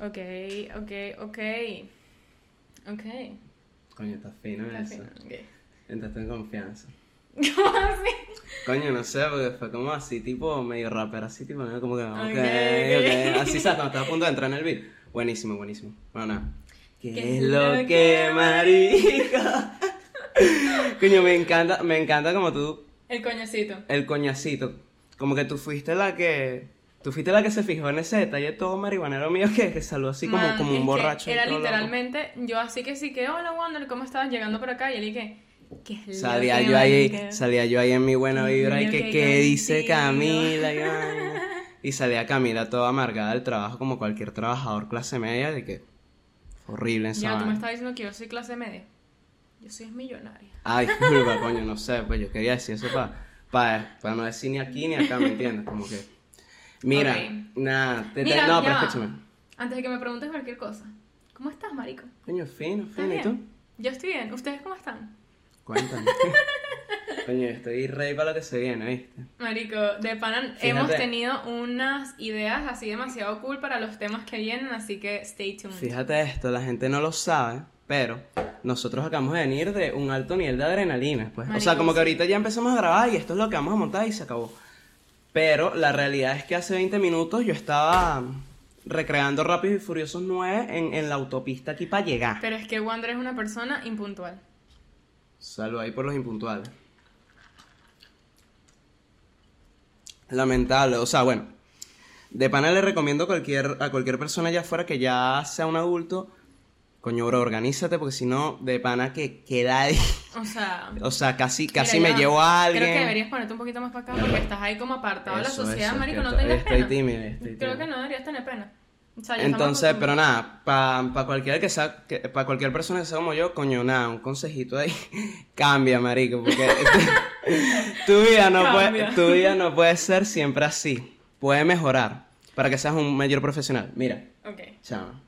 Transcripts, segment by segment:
Ok, ok, ok. Ok. Coño, está fino Está eso. fino. Entraste en confianza. ¿Cómo así? Coño, no sé, porque fue como así, tipo medio rapper, así, tipo, medio como que, ok, Ok, ok. ok. Así, ¿sabes? Cuando estaba a punto de entrar en el beat. Buenísimo, buenísimo. Bueno, nada. ¿Qué, ¿Qué es lo que, marica? Coño, me encanta, me encanta como tú, El coñacito. el coñacito. Como que tú fuiste la que, tú fuiste la que se fijó en ese detalle todo marihuanero mío que, que salió así como, Man, como un que borracho. Era todo loco. literalmente, yo así que sí que, hola Wander, ¿cómo estás? Llegando por acá y él dije, ¿qué es Salía que yo ahí, marica? salía yo ahí en mi buena ¿Qué vibra y que que qué dice? Camila y. Y salía Camila toda amargada del trabajo como cualquier trabajador clase media de que horrible en Ya, tú me estás diciendo que yo soy clase media. Yo soy millonaria. Ay, disculpa, coño, no sé, pues yo quería decir eso para para no decir ni aquí ni acá, ¿me entiendes? Como que Mira, nada, te, te- Mira, no, pero escúchame. Antes de que me preguntes cualquier cosa. ¿Cómo estás, marico? Coño, fino, ¿Estás fino, ¿y tú? Yo estoy bien. ¿Ustedes cómo están? Cuéntame. Coño, estoy rey para lo que se viene, ¿viste? Marico, de pana Fíjate. hemos tenido unas ideas así demasiado cool para los temas que vienen, así que stay tuned. Fíjate esto, la gente no lo sabe, pero nosotros acabamos de venir de un alto nivel de adrenalina, pues. o sea, como que ahorita ya empezamos a grabar y esto es lo que vamos a montar y se acabó. Pero la realidad es que hace 20 minutos yo estaba recreando Rápidos y Furiosos 9 en, en la autopista aquí para llegar. Pero es que Wander es una persona impuntual. Salvo ahí por los impuntuales. Lamentable, o sea, bueno. De pana le recomiendo a cualquier, a cualquier persona allá afuera que ya sea un adulto. Coño, bro, organízate porque si no, de pana que queda ahí. O sea, O sea, casi, casi mira, me ya, llevo a alguien. Creo que deberías ponerte un poquito más para acá porque estás ahí como apartado de la sociedad, eso, marico, no tengas estoy pena. tímido, estoy Creo tímido. que no deberías tener pena. O sea, Entonces, pero nada, para cualquiera que sea, para cualquier persona que sea como yo, coño, nada, un consejito ahí, cambia, marico, porque tu vida no Cambia. puede, tu vida no puede ser siempre así, puede mejorar para que seas un mayor profesional. Mira, Ok. chama.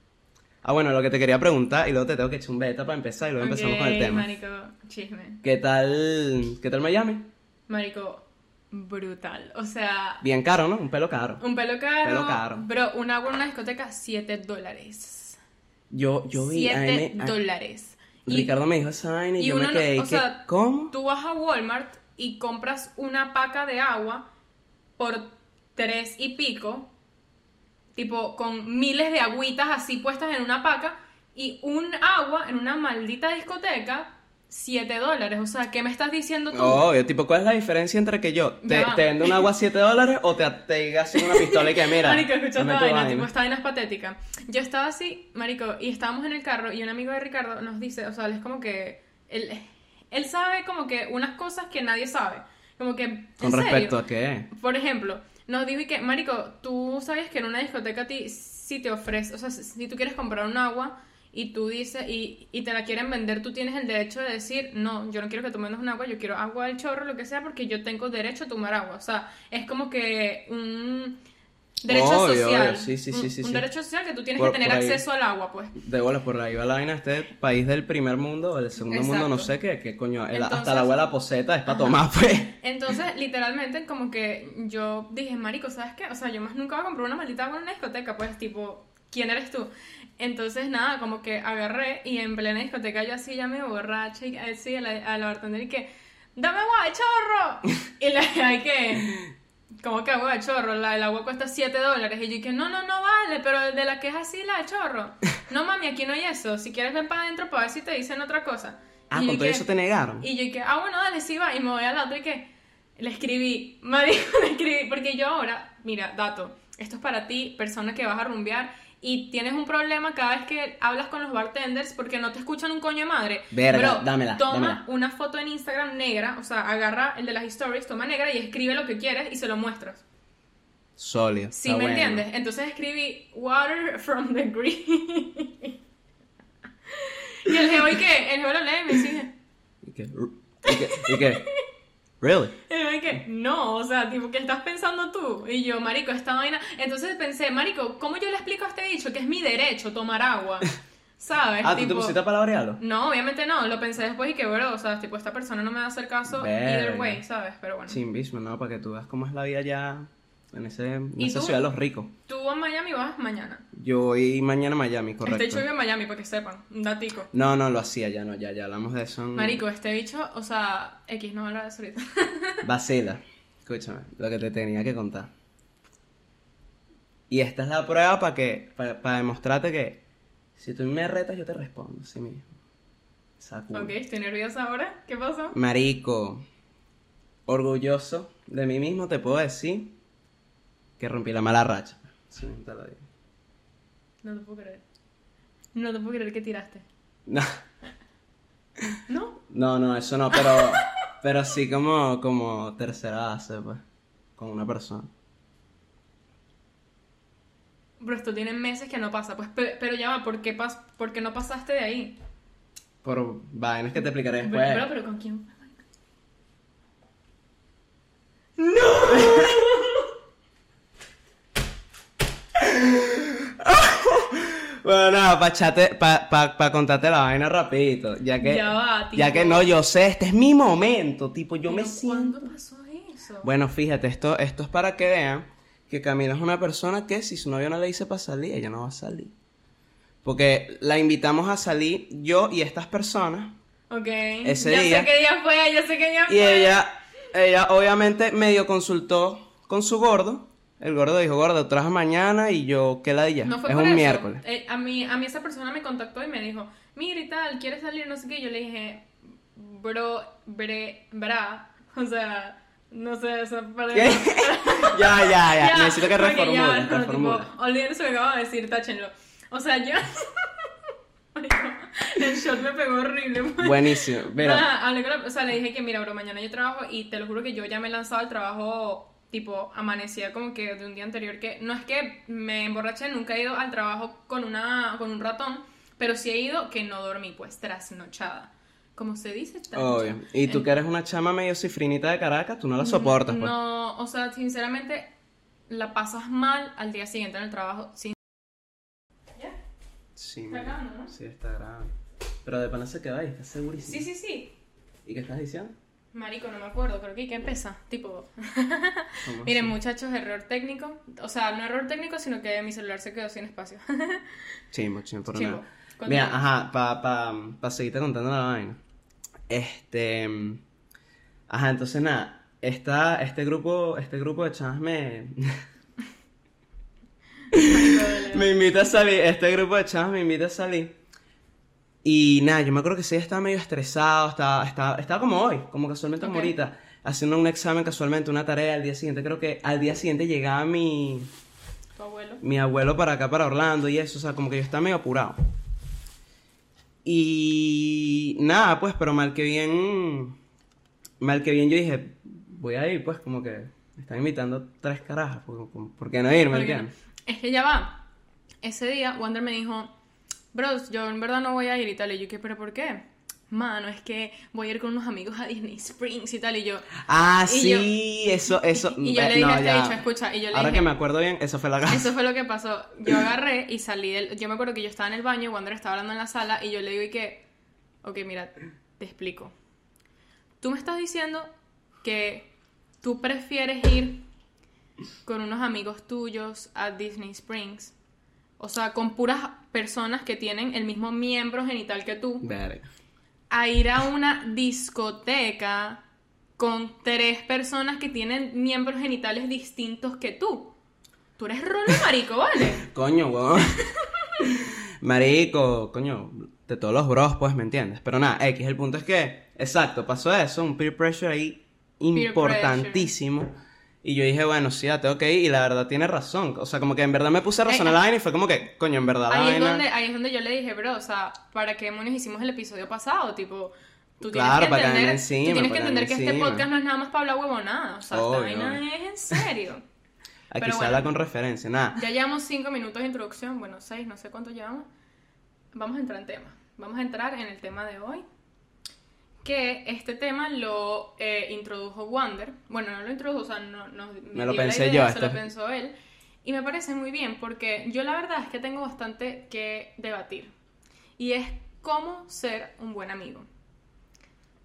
Ah, bueno, lo que te quería preguntar y luego te tengo que echar un beta para empezar y luego empezamos con el tema. Marico, chisme. ¿Qué tal, qué tal Miami? Marico, brutal. O sea, Bien caro, ¿no? Un pelo caro. un pelo caro. Pelo caro. Bro, un agua en una discoteca, 7 dólares. Yo, yo vi a 7 M- a- dólares. Y- Ricardo me dijo esa vaina y, y yo me uno no- quedé, o ¿qué? sea, ¿cómo? Tú vas a Walmart y compras una paca de agua por tres y pico, tipo con miles de agüitas así puestas en una paca, y un agua en una maldita discoteca, 7 dólares. O sea, ¿qué me estás diciendo tú? Obvio, tipo, ¿cuál es la diferencia entre que yo te, te vendo un agua a 7 dólares o te, te diga así una pistola y que mira? Marico, escucha esta vaina? tipo, esta vaina es patética. Yo estaba así, marico, y estábamos en el carro y un amigo de Ricardo nos dice, o sea, él es como que, él, él sabe como que unas cosas que nadie sabe. Como que, ¿en ¿Con serio? respecto a qué? Por ejemplo, nos dijo y que, marico, tú sabes que en una discoteca a ti si te ofrece, o sea, si- tú quieres comprar un agua y tú dices, y, y te la quieren vender, tú tienes el derecho de decir, no, yo no quiero que tú vendas un agua, yo quiero agua del chorro, lo que sea, porque yo tengo derecho a tomar agua. O sea, es como que un derecho Obvio, social. obvio, sí, sí, sí, un, sí, un sí. derecho social que tú tienes Por- que tener ahí. acceso al agua, pues. De bolas por ahí va la vaina, este país del primer mundo del segundo mundo, no sé qué, qué coño, el- hasta Entonces- la abuela poseta es para tomar, pues. Entonces, literalmente, como que yo dije, marico, ¿sabes qué? O sea, yo más nunca voy a comprar una maldita agua en una discoteca, pues, tipo, ¿quién eres tú? Entonces, nada, como que agarré y en plena discoteca yo así ya me borracha y así a la, a la bartender y que, ¡dame agua chorro! y le hay que, como que agua de chorro? La, el agua cuesta 7 dólares. Y yo dije, no, no, no vale, pero de la que es así, la de chorro. No, mami, aquí no hay eso. Si quieres, ven para adentro para ver si te dicen otra cosa. Ah, Y con todo dije, eso te negaron. y yo que, ah, bueno, dale, sí va. Y me voy a la otra y que le escribí, marico, le escribí, porque yo ahora, mira, dato, esto es para ti, persona que vas a rumbear y tienes un problema cada vez que hablas con los bartenders porque no te escuchan un coño de madre. Verga, Bro, dámela, Toma dámela. una foto en Instagram negra, o sea, agarra el de las stories, toma negra y escribe lo que quieres y se lo muestras. Sólido. ¿Sí me bueno. entiendes? Entonces escribí water from the green. y el geo, ¿y qué? El geo lo lee y me dice, ¿Y qué? ¿Y qué? ¿Y qué? ¿Really? Y dije, no, o sea, tipo, ¿qué estás pensando tú? Y yo, marico, esta vaina. Entonces pensé, marico, ¿cómo yo le explico a este dicho que es mi derecho tomar agua? ¿Sabes? Ah, ¿tú te Tipo, pusiste a palabrearlo? No, obviamente no, lo pensé después y que, bro, o sea, tipo, esta persona no me va a hacer caso Verga. either way, ¿sabes? Pero bueno. Sin bismo, no, para que tú veas cómo es la vida ya En, ese, en ¿Y esa tú? ciudad de los ricos. Tú a Miami vas mañana. Yo voy mañana a Miami, correcto. Este bicho en Miami, para que sepan. Un datico. No, no, lo hacía ya, no, ya, ya hablamos de eso. en- Marico, este bicho, o sea, X no habla de eso ahorita. Vacila. Escúchame, lo que te tenía que contar. Y esta es la prueba para que, para, demostrarte que si tú me retas, yo te respondo, sí mismo. Sacudo. ok, estoy nerviosa ahora. ¿Qué pasó? Marico, orgulloso de mí mismo, te puedo decir que rompí la mala racha. Sí, te lo digo. No te puedo creer. No te puedo creer que tiraste. No, ¿No? no, no, eso no, pero, pero sí como, como tercera base, pues, con una persona. Pero esto tiene meses que no pasa. Pues, pe- pero ya va, ¿por qué, pas ¿por qué no pasaste de ahí? Por vainas que te explicaré Pero, después. pero, pero ¿con quién? Bueno, nada, para pa, pa, pa contarte la vaina rapidito, ya que, Ya va, ya que no, yo sé, este es mi momento, tipo, yo me siento... ¿Cuándo pasó eso? Bueno, fíjate, esto, esto es para que vean que Camila es una persona que si su novio no le dice para salir, ella no va a salir. Porque la invitamos a salir yo y estas personas, Ok. Ese ya día- sé qué día fue, ya sé qué día y fue. ella, ella obviamente medio consultó con su gordo. El gordo dijo, gordo, traes mañana y yo, ¿qué la dilla? No fue es por un eso. miércoles. Eh, a, mí, a mí esa persona me contactó y me dijo, mira y tal, ¿quieres salir? No sé qué. Yo le dije, bro, bre, bra. O sea, no sé, esa parte. ¿Qué? ya, ya, ya, necesito que reformule, ya, reformule. tipo, olviden eso que acabo de decir, táchenlo. O sea, yo... El shot me pegó horrible. pues. Buenísimo. Mira, Nada, hablé con la- o sea, le dije que mira, bro, mañana yo trabajo y te lo juro que yo ya me he lanzado al trabajo, tipo, amanecía como que de un día anterior que no es que me emborraché, nunca he ido al trabajo con una con un ratón, pero sí he ido que no dormí, pues trasnochada. Como se dice, trasnochada. obvio. Y tú que eres una chama medio cifrinita de Caracas, tú no la soportas, pues. No, o sea, sinceramente la pasas mal al día siguiente en el trabajo. Sin... ¿Ya? Sí, Está grabando, ¿no? Sí, está grabando. Pero de pana se queda ahí, estás segurísimo. Sí, sí, sí. ¿Y qué estás diciendo? Marico, no me acuerdo, creo que ¿qué empieza? Tipo... ¿Cómo Miren, muchachos, error técnico. O sea, no error técnico, sino que mi celular se quedó sin espacio. Chimbo, chimbo, por Chimbo. nada. Continúa. Mira, ajá, para pa, pa seguirte contando la vaina. Este. Ajá, entonces nada. Esta, este grupo, este grupo de chamas me. me invita a salir. Este grupo de chamas me invita a salir. Y nada, yo me acuerdo que sí estaba medio estresado, estaba, estaba, estaba como hoy, como casualmente como Ok. ahorita, haciendo un examen casualmente, una tarea al día siguiente. Creo que al día siguiente llegaba mi, Tu abuelo. mi abuelo para acá, para Orlando y eso, o sea, como que yo estaba medio apurado. Y nada, pues, pero mal que bien, mal que bien yo dije, voy a ir, pues, como que me están invitando tres carajas, ¿por, por- por qué no ¿entiendes? Es que ya va. Ese día, Wander me dijo, bros, yo en verdad no voy a ir y tal. Y yo, ¿qué? ¿Pero por qué? Mano, es que voy a ir con unos amigos a Disney Springs y tal. Y yo, Ah, Y sí, eso, eso. y yo le dije no, a este ya. bicho, escucha, y yo le Ahora dije, que me acuerdo bien, eso fue la casa. Eso fue lo que pasó. Yo agarré y salí del... Yo me acuerdo que yo estaba en el baño, Wander estaba hablando en la sala y yo le digo y que... Ok, mira, te explico. Tú me estás diciendo que tú prefieres ir con unos amigos tuyos a Disney Springs. O sea, con puras personas que tienen el mismo miembro genital que tú. Verga. A ir a una discoteca con tres personas que tienen miembros genitales distintos que tú. Tú eres rolo marico, ¿vale? Coño, weón. Marico, coño, de todos los bros, pues, ¿me entiendes? Pero nada, X, el punto es que, exacto, pasó eso, un peer pressure ahí importantísimo. Y yo dije, bueno, sí, ya tengo que ir, y la verdad tiene razón. O sea, como que en verdad me puse a razonar Eh, la vaina y fue como que, coño, en verdad la Ahí es, vaina. donde, ahí es donde yo le dije, bro, o sea, ¿para qué demonios hicimos el episodio pasado? Tipo, tú tienes Claro, que para entender, encima, tú tienes que entender que este podcast no es nada más para hablar huevonada. O sea, Obvio, esta vaina es en serio. Aquí pero se bueno. habla con referencia, nada. Ya llevamos cinco minutos de introducción, bueno, seis, no sé cuánto llevamos. Vamos a entrar en tema. Vamos a entrar en el tema de hoy. Que este tema lo eh, introdujo Wander. Bueno, no lo introdujo, o sea, no, no Me lo pensé idea, yo, Se lo este. pensó él. Y me parece muy bien porque yo la verdad es que tengo bastante que debatir. Y es cómo ser un buen amigo.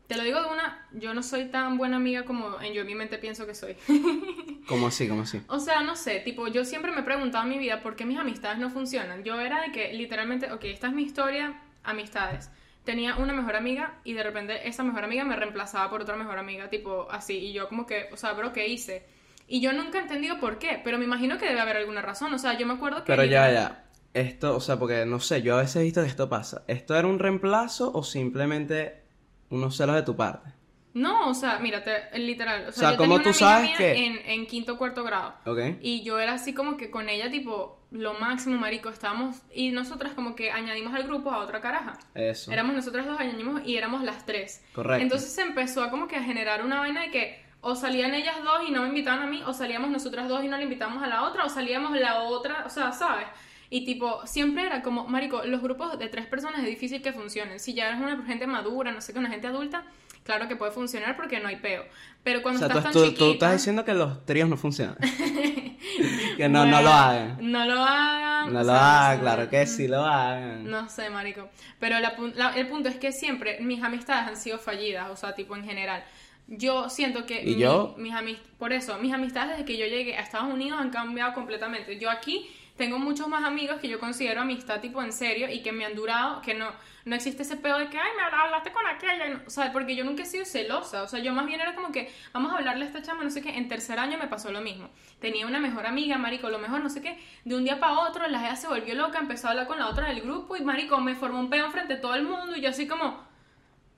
Te lo digo de una, yo no soy tan buena amiga como en yo en mi mente pienso que soy. ¿Cómo así? ¿Cómo así? O sea, no sé, tipo, yo siempre me he preguntado en mi vida por qué mis amistades no funcionan. Yo era de que literalmente, ok, esta es mi historia, amistades. Tenía una mejor amiga y de repente esa mejor amiga me reemplazaba por otra mejor amiga, tipo así. Y yo como que, o sea, bro, ¿qué hice? Y yo nunca he entendido por qué, pero me imagino que debe haber alguna razón. O sea, yo me acuerdo que... Pero ya, ya. Esto, o sea, porque no sé, yo a veces he visto que esto pasa. ¿Esto era un reemplazo o simplemente unos celos de tu parte? No, o sea, mírate, literal. O sea, yo ¿cómo tenía tú una amiga sabes mía que- En, en quinto o cuarto grado. ¿Ok? Y yo era así como que con ella, tipo, lo máximo, marico, estábamos... Y nosotras como que añadimos al grupo a otra caraja. Eso. Éramos nosotras dos, añadimos y éramos las tres. Correcto. Entonces se empezó a como que a generar una vaina de que o salían ellas dos y no me invitaban a mí, o salíamos nosotras dos y no le invitamos a la otra, o salíamos la otra, o sea, ¿sabes? Y tipo, siempre era como, marico, los grupos de tres personas es difícil que funcionen. Si ya eres una gente madura, no sé qué, una gente adulta, claro que puede funcionar porque no hay peo. Pero O cuando sea, tú, estás tan tú- chiquita... tú estás diciendo que los tríos no funcionan. que no, no lo hagan. No lo hagan. No o lo sea, hagan, no claro que sí lo hagan. No sé, marico. Pero la la- el punto es que siempre mis amistades han sido fallidas, o sea, tipo en general. Yo siento que ¿Y mi- yo? mis amis- por eso, mis amistades desde que yo llegué a Estados Unidos han cambiado completamente. Yo aquí tengo muchos más amigos que yo considero amistad tipo en serio y que me han durado, que no, no existe ese pedo de que, ay, me hablaste con aquella, o sea, porque yo nunca he sido celosa, o sea, yo más bien era como que, vamos a hablarle a esta chama, no sé qué, en tercer año me pasó lo mismo. Tenía una mejor amiga, marico, lo mejor, no sé qué, de un día para otro, la gente se volvió loca, empezó a hablar con la otra del grupo y, marico, me formó un pedo frente a todo el mundo y yo así como,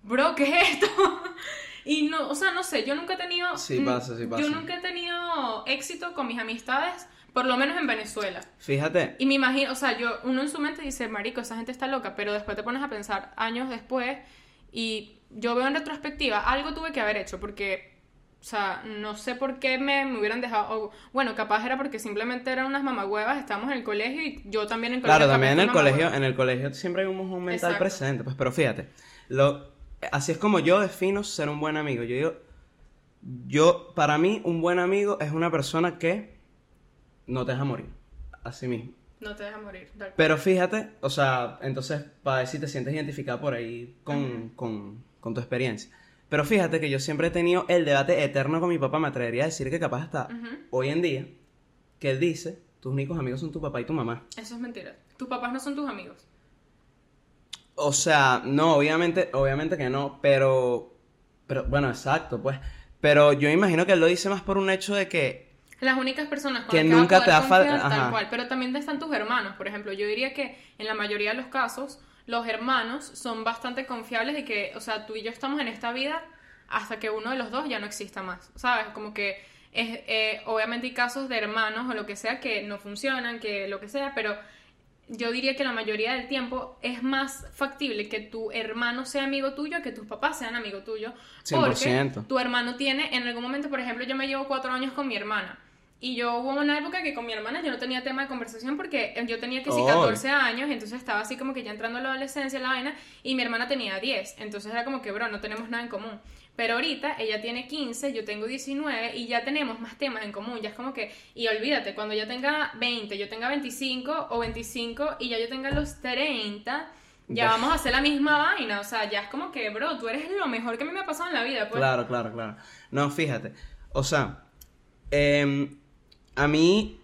bro, ¿qué es esto? y no, o sea, no sé, yo nunca he tenido... Sí pasa, sí pasa. Yo nunca he tenido éxito con mis amistades, por lo menos en Venezuela. Fíjate, Y me imagino, o sea, yo, uno en su mente dice, marico, esa gente está loca, pero después te pones a pensar años después y yo veo en retrospectiva, algo tuve que haber hecho porque, o sea, no sé por qué me, me hubieran dejado, o, bueno, capaz era porque simplemente eran unas mamagüevas, estábamos en el colegio y yo también en el colegio. claro, también en el colegio, en el colegio siempre hay un mojón mental Exacto. presente, pues, pero fíjate, lo, así es como yo defino ser un buen amigo. Yo digo, yo, para mí, un buen amigo es una persona que no te deja morir, así mismo. No te deja morir. tal. Pero fíjate, o sea, entonces, para ver si te sientes identificada por ahí con, con, con tu experiencia. Pero fíjate que yo siempre he tenido el debate eterno con mi papá, me atrevería a decir que capaz hasta Ujú. hoy en día, que él dice, tus únicos amigos son tu papá y tu mamá. Eso es mentira. Tus papás no son tus amigos. O sea, no, obviamente, obviamente que no, pero, pero, bueno, exacto, pues. Pero yo imagino que él lo dice más por un hecho de que, Las únicas personas con Que las nunca vas a te poder confiar, tal cual. Pero también están tus hermanos, por ejemplo. Yo diría que en la mayoría de los casos, los hermanos son bastante confiables de que, o sea, tú y yo estamos en esta vida hasta que uno de los dos ya no exista más. ¿Sabes? Como que es, eh, obviamente hay casos de hermanos o lo que sea que no funcionan, que lo que sea, pero yo diría que la mayoría del tiempo es más factible que tu hermano sea amigo tuyo que tus papás sean amigo tuyo. 100%. Porque tu hermano tiene, en algún momento, por ejemplo, yo me llevo cuatro años con mi hermana. Y yo hubo una época que con mi hermana yo no tenía tema de conversación porque yo tenía que sí Ay. 14 años, entonces estaba así como que ya entrando a la adolescencia, la vaina, y mi hermana tenía 10. Entonces era como que, bro, no tenemos nada en común. Pero ahorita ella tiene 15, yo tengo 19 y ya tenemos más temas en común. Ya es como que, y olvídate, cuando ya tenga 20, yo tenga 25 o 25 y ya yo tenga los 30, ya vamos a hacer la misma vaina. O sea, ya es como que, bro, tú eres lo mejor que a mí me ha pasado en la vida. Pues. claro, claro, claro. No, fíjate, o sea, em, a mí,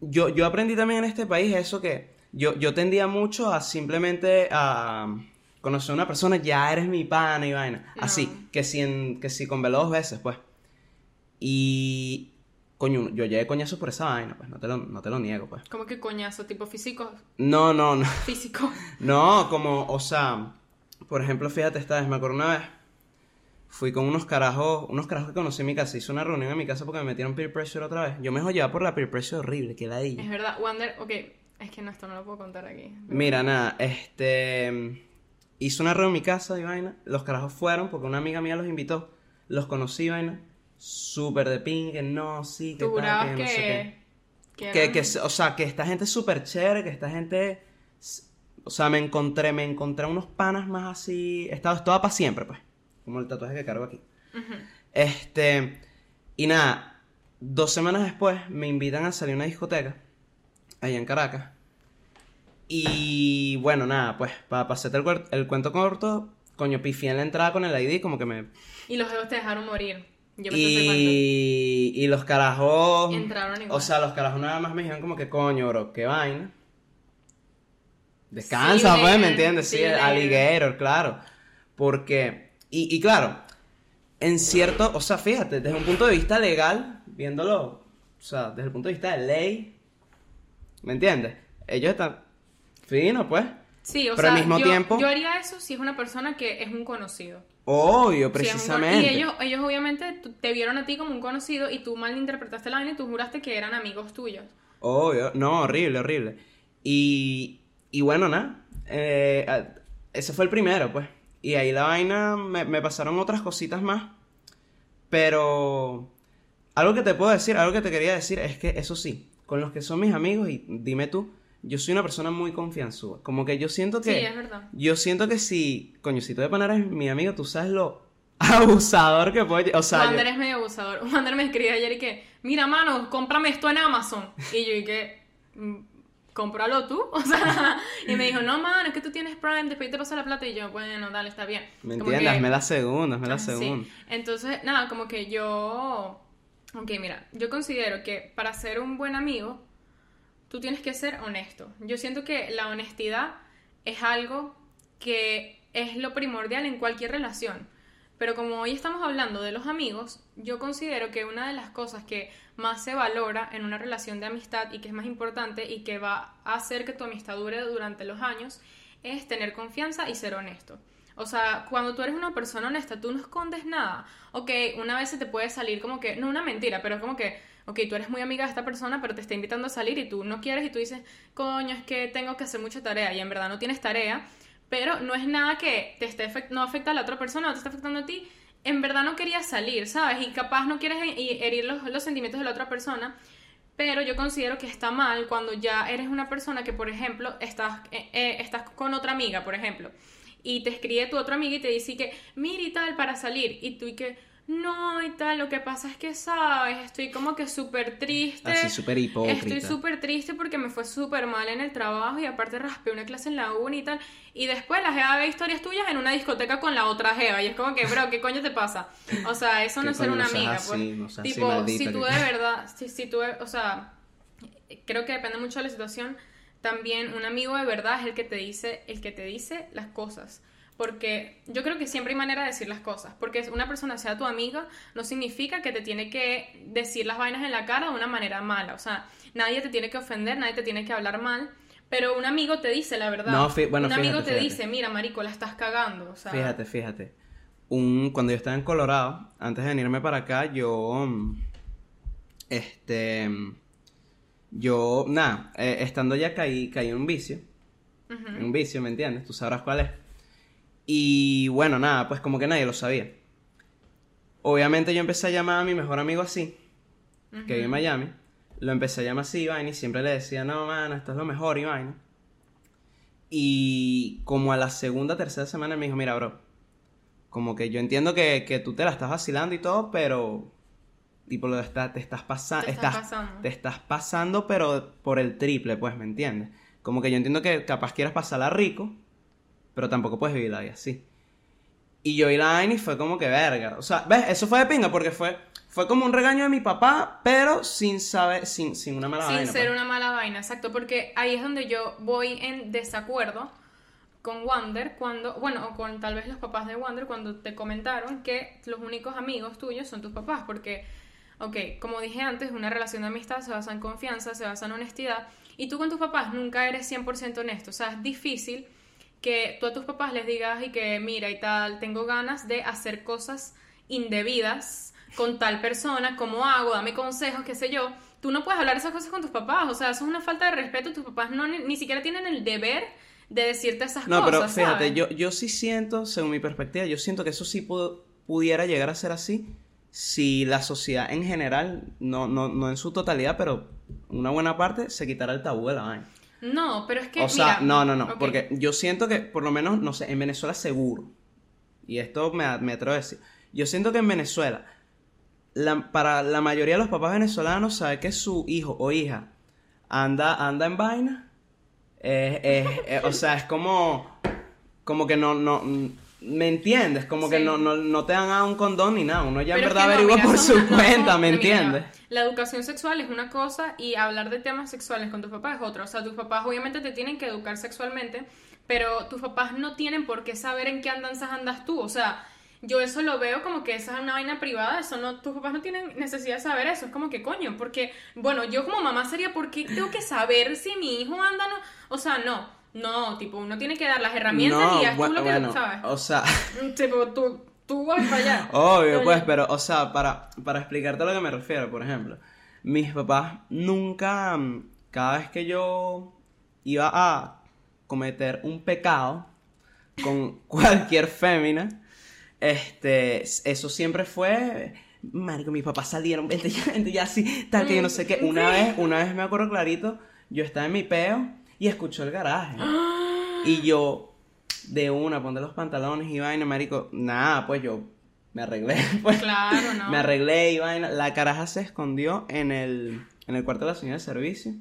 yo, yo aprendí también en este país eso que yo, yo tendía mucho a simplemente a conocer a una persona, ya eres mi pana y vaina. No. Así, que si, en, que si con velo dos veces, pues. Y, coño, yo llegué coñazo por esa vaina, pues, no te lo, no te lo niego, pues. Como que coñazo, tipo físico. No, no, no. Físico. No, como, o sea, por ejemplo, fíjate esta vez, me acuerdo una vez, fui con unos carajos, unos carajos que conocí en mi casa, hice una reunión en mi casa porque me metieron peer pressure otra vez. Yo me joyaba por la peer pressure horrible, que la Es di. verdad, Wander, ok, es que no, esto no lo puedo contar aquí. Mira, nada, este, hice una reunión en mi casa y vaina, los carajos fueron porque una amiga mía los invitó, los conocí, vaina, súper de ping, que no, sí, que Tú tal, jurabas que no sé qué. que... que Que, que, o sea, que esta gente es súper chévere, que esta gente... O sea, me encontré, me encontré unos panas más así... Esto va para siempre, pues. Como el tatuaje que cargo aquí. Ujú. Este... Y nada, dos semanas después me invitan a salir a una discoteca. Allá en Caracas. Y bueno, nada, pues, para hacerte el, el cuento corto, coño, pifié en la entrada con el ID, como que me... Y los dedos te dejaron morir. Yo me. Y, y los carajos. Entraron igual. O sea, los carajos nada más me dijeron como que coño, bro, qué vaina. Descansa, Sí, pues, ¿me entiendes? Sí, sí, alligator, claro. Porque. Y, y claro, en cierto. O sea, fíjate, desde un punto de vista legal, viéndolo. O sea, desde el punto de vista de ley. ¿Me entiendes? Ellos están. Fino, pues. Sí, o pero al sea, mismo yo, tiempo- yo haría eso si es una persona que es un conocido. Obvio, precisamente. y ellos, ellos obviamente te vieron a ti como un conocido y tú malinterpretaste la vaina y tú juraste que eran amigos tuyos. Obvio, no, horrible, horrible. Y, y bueno, nada, eh, ese fue el primero, pues. Y ahí la vaina, me, me pasaron otras cositas más. Pero algo que te puedo decir, algo que te quería decir es que eso sí, con los que son mis amigos, y dime tú, yo soy una persona muy confianzuda. Como que yo siento que... Sí, es verdad. Yo siento que si, coño, si tú de pana eres mi amigo, tú sabes lo abusador que puede... O sea, yo- Wander es medio abusador. Wander me escribió ayer y que, mira, mano, cómprame esto en Amazon. Y yo y que, "Mm, cómpralo tú. O sea, y me dijo, no, mano, es que tú tienes Prime, después te paso la plata. Y yo, bueno, dale, está bien. ¿Me Como entiendes? que- Me la segunda, me la Ah, sí. segunda. Entonces, nada, como que yo. Ok, mira, yo considero que para ser un buen amigo, tú tienes que ser honesto. Yo siento que la honestidad es algo que es lo primordial en cualquier relación. Pero como hoy estamos hablando de los amigos, yo considero que una de las cosas que más se valora en una relación de amistad y que es más importante y que va a hacer que tu amistad dure durante los años es tener confianza y ser honesto. O sea, cuando tú eres una persona honesta, tú no escondes nada. Ok, una vez se te puede salir como que, no una mentira, pero es como que, ok, tú eres muy amiga de esta persona, pero te está invitando a salir y tú no quieres y tú dices, coño, es que tengo que hacer mucha tarea y en verdad no tienes tarea, pero no es nada que te esté no afecta a la otra persona, no te está afectando a ti. En verdad no querías salir, ¿sabes? Y capaz no quieres he- herir los, los sentimientos de la otra persona, pero yo considero que está mal cuando ya eres una persona que, por ejemplo, estás, eh, eh, estás con otra amiga, por ejemplo, y te escribe tu otra amiga y te dice que, mira y tal, para salir, y tú y que, no y tal, lo que pasa es que, ¿sabes? Estoy como que súper triste. Así súper hipócrita. Estoy súper triste porque me fue súper mal en el trabajo y aparte raspé una clase en la uni y tal. Y después la jeva ve historias tuyas en una discoteca con la otra jeva. Y es como que, bro, ¿qué coño te pasa? O sea, eso no ¿Qué es ser una amiga. así, pues. no tipo, maldita, si tú que- de verdad, si, si tú, o sea, creo que depende mucho de la situación. También un amigo de verdad es el que te dice, el que te dice las cosas. Porque yo creo que siempre hay manera de decir las cosas. Porque una persona sea tu amiga no significa que te tiene que decir las vainas en la cara de una manera mala. O sea, nadie te tiene que ofender, nadie te tiene que hablar mal. Pero un amigo te dice la verdad. No, bueno, un amigo te fíjate. dice, mira, marico, la estás cagando. O sea, Fíjate, fíjate. Un, cuando yo estaba en Colorado, antes de venirme para acá, yo. mm, Este. mm, Yo, nada, eh, estando ya caí, caí en un vicio. En un vicio, ¿me entiendes? Tú sabrás cuál es. Y bueno, nada, pues como que nadie lo sabía. Obviamente yo empecé a llamar a mi mejor amigo así, que vive en Miami. Lo empecé a llamar así, vaina, y siempre le decía, no, mano, esto es lo mejor, vaina. Y como a la segunda, tercera semana me dijo, mira, bro, como que yo entiendo que, que tú te la estás vacilando y todo, pero tipo lo está, te estás pasando, Te estás estás, pasando. te estás pasando, pero por el triple, pues, ¿me entiendes? Como que yo entiendo que capaz quieras pasarla rico, pero tampoco puedes vivir la vida así. Y yo y la vaina y fue como que verga. O sea, ¿ves? Eso fue de pinga porque fue, fue como un regaño de mi papá, pero sin saber, sin, sin una mala Sin vaina. ser pues. una mala vaina, exacto, porque ahí es donde yo voy en desacuerdo con Wander cuando, bueno, o con tal vez los papás de Wander cuando te comentaron que los únicos amigos tuyos son tus papás, porque, ok, como dije antes, una relación de amistad se basa en confianza, se basa en honestidad, y tú con tus papás nunca eres 100% honesto, o sea, es difícil que tú a tus papás les digas y que mira y tal, tengo ganas de hacer cosas indebidas con tal persona, ¿cómo hago? Dame consejos, qué sé yo. Tú no puedes hablar esas cosas con tus papás, o sea, eso es una falta de respeto, tus papás no ni, ni siquiera tienen el deber de decirte esas No, cosas. pero fíjate, ¿sabes? yo, yo sí siento, según mi perspectiva, yo siento que eso sí pu- pudiera llegar a ser así si la sociedad en general, no, no, no en su totalidad, pero una buena parte, se quitara el tabú de la vaina. No, pero es que O sea, mira, no, no, no, porque yo siento que, por lo menos, no sé, en Venezuela seguro, y esto me, me atrevo a decir, yo siento que en Venezuela, la- para la mayoría de los papás venezolanos, sabe que su hijo o hija anda, anda en vaina, eh, eh, eh, o sea, es como, como que no, no, ¿Me entiendes? Como que no, no, no te dan a un condón ni nada. Uno ya en Pero es verdad no, averigua mira, por su cuenta, no, ¿me entiendes? La educación sexual es una cosa y hablar de temas sexuales con tus papás es otra. O sea, tus papás obviamente te tienen que educar sexualmente, pero tus papás no tienen por qué saber en qué andanzas andas tú. O sea, yo eso lo veo como que esa es una vaina privada, eso no, tus papás no tienen necesidad de saber eso. Es como que coño, porque, bueno, yo como mamá sería, ¿por qué tengo que saber si mi hijo anda? No? O sea, no. No, tipo, uno tiene que dar las herramientas No, y haz tú lo que bueno, sabes. o sea, Tipo, tú, tú vas para allá. obvio, pues, pero, o sea, para, para explicarte a lo que me refiero, por ejemplo, mis papás nunca, mm, cada vez que yo iba a cometer un pecado con cualquier fémina, este, eso siempre fue, marico, mis papás salieron, vente ya, vente ya, así, tal que yo no sé qué, una vez, una vez me acuerdo clarito, yo estaba en mi peo y escuchó el garaje, y yo, de una, ponte los pantalones y vaina, marico, nada, pues yo me arreglé, pues, Claro, no. me arreglé y vaina, la caraja se escondió en el, en el cuarto de la señora de servicio,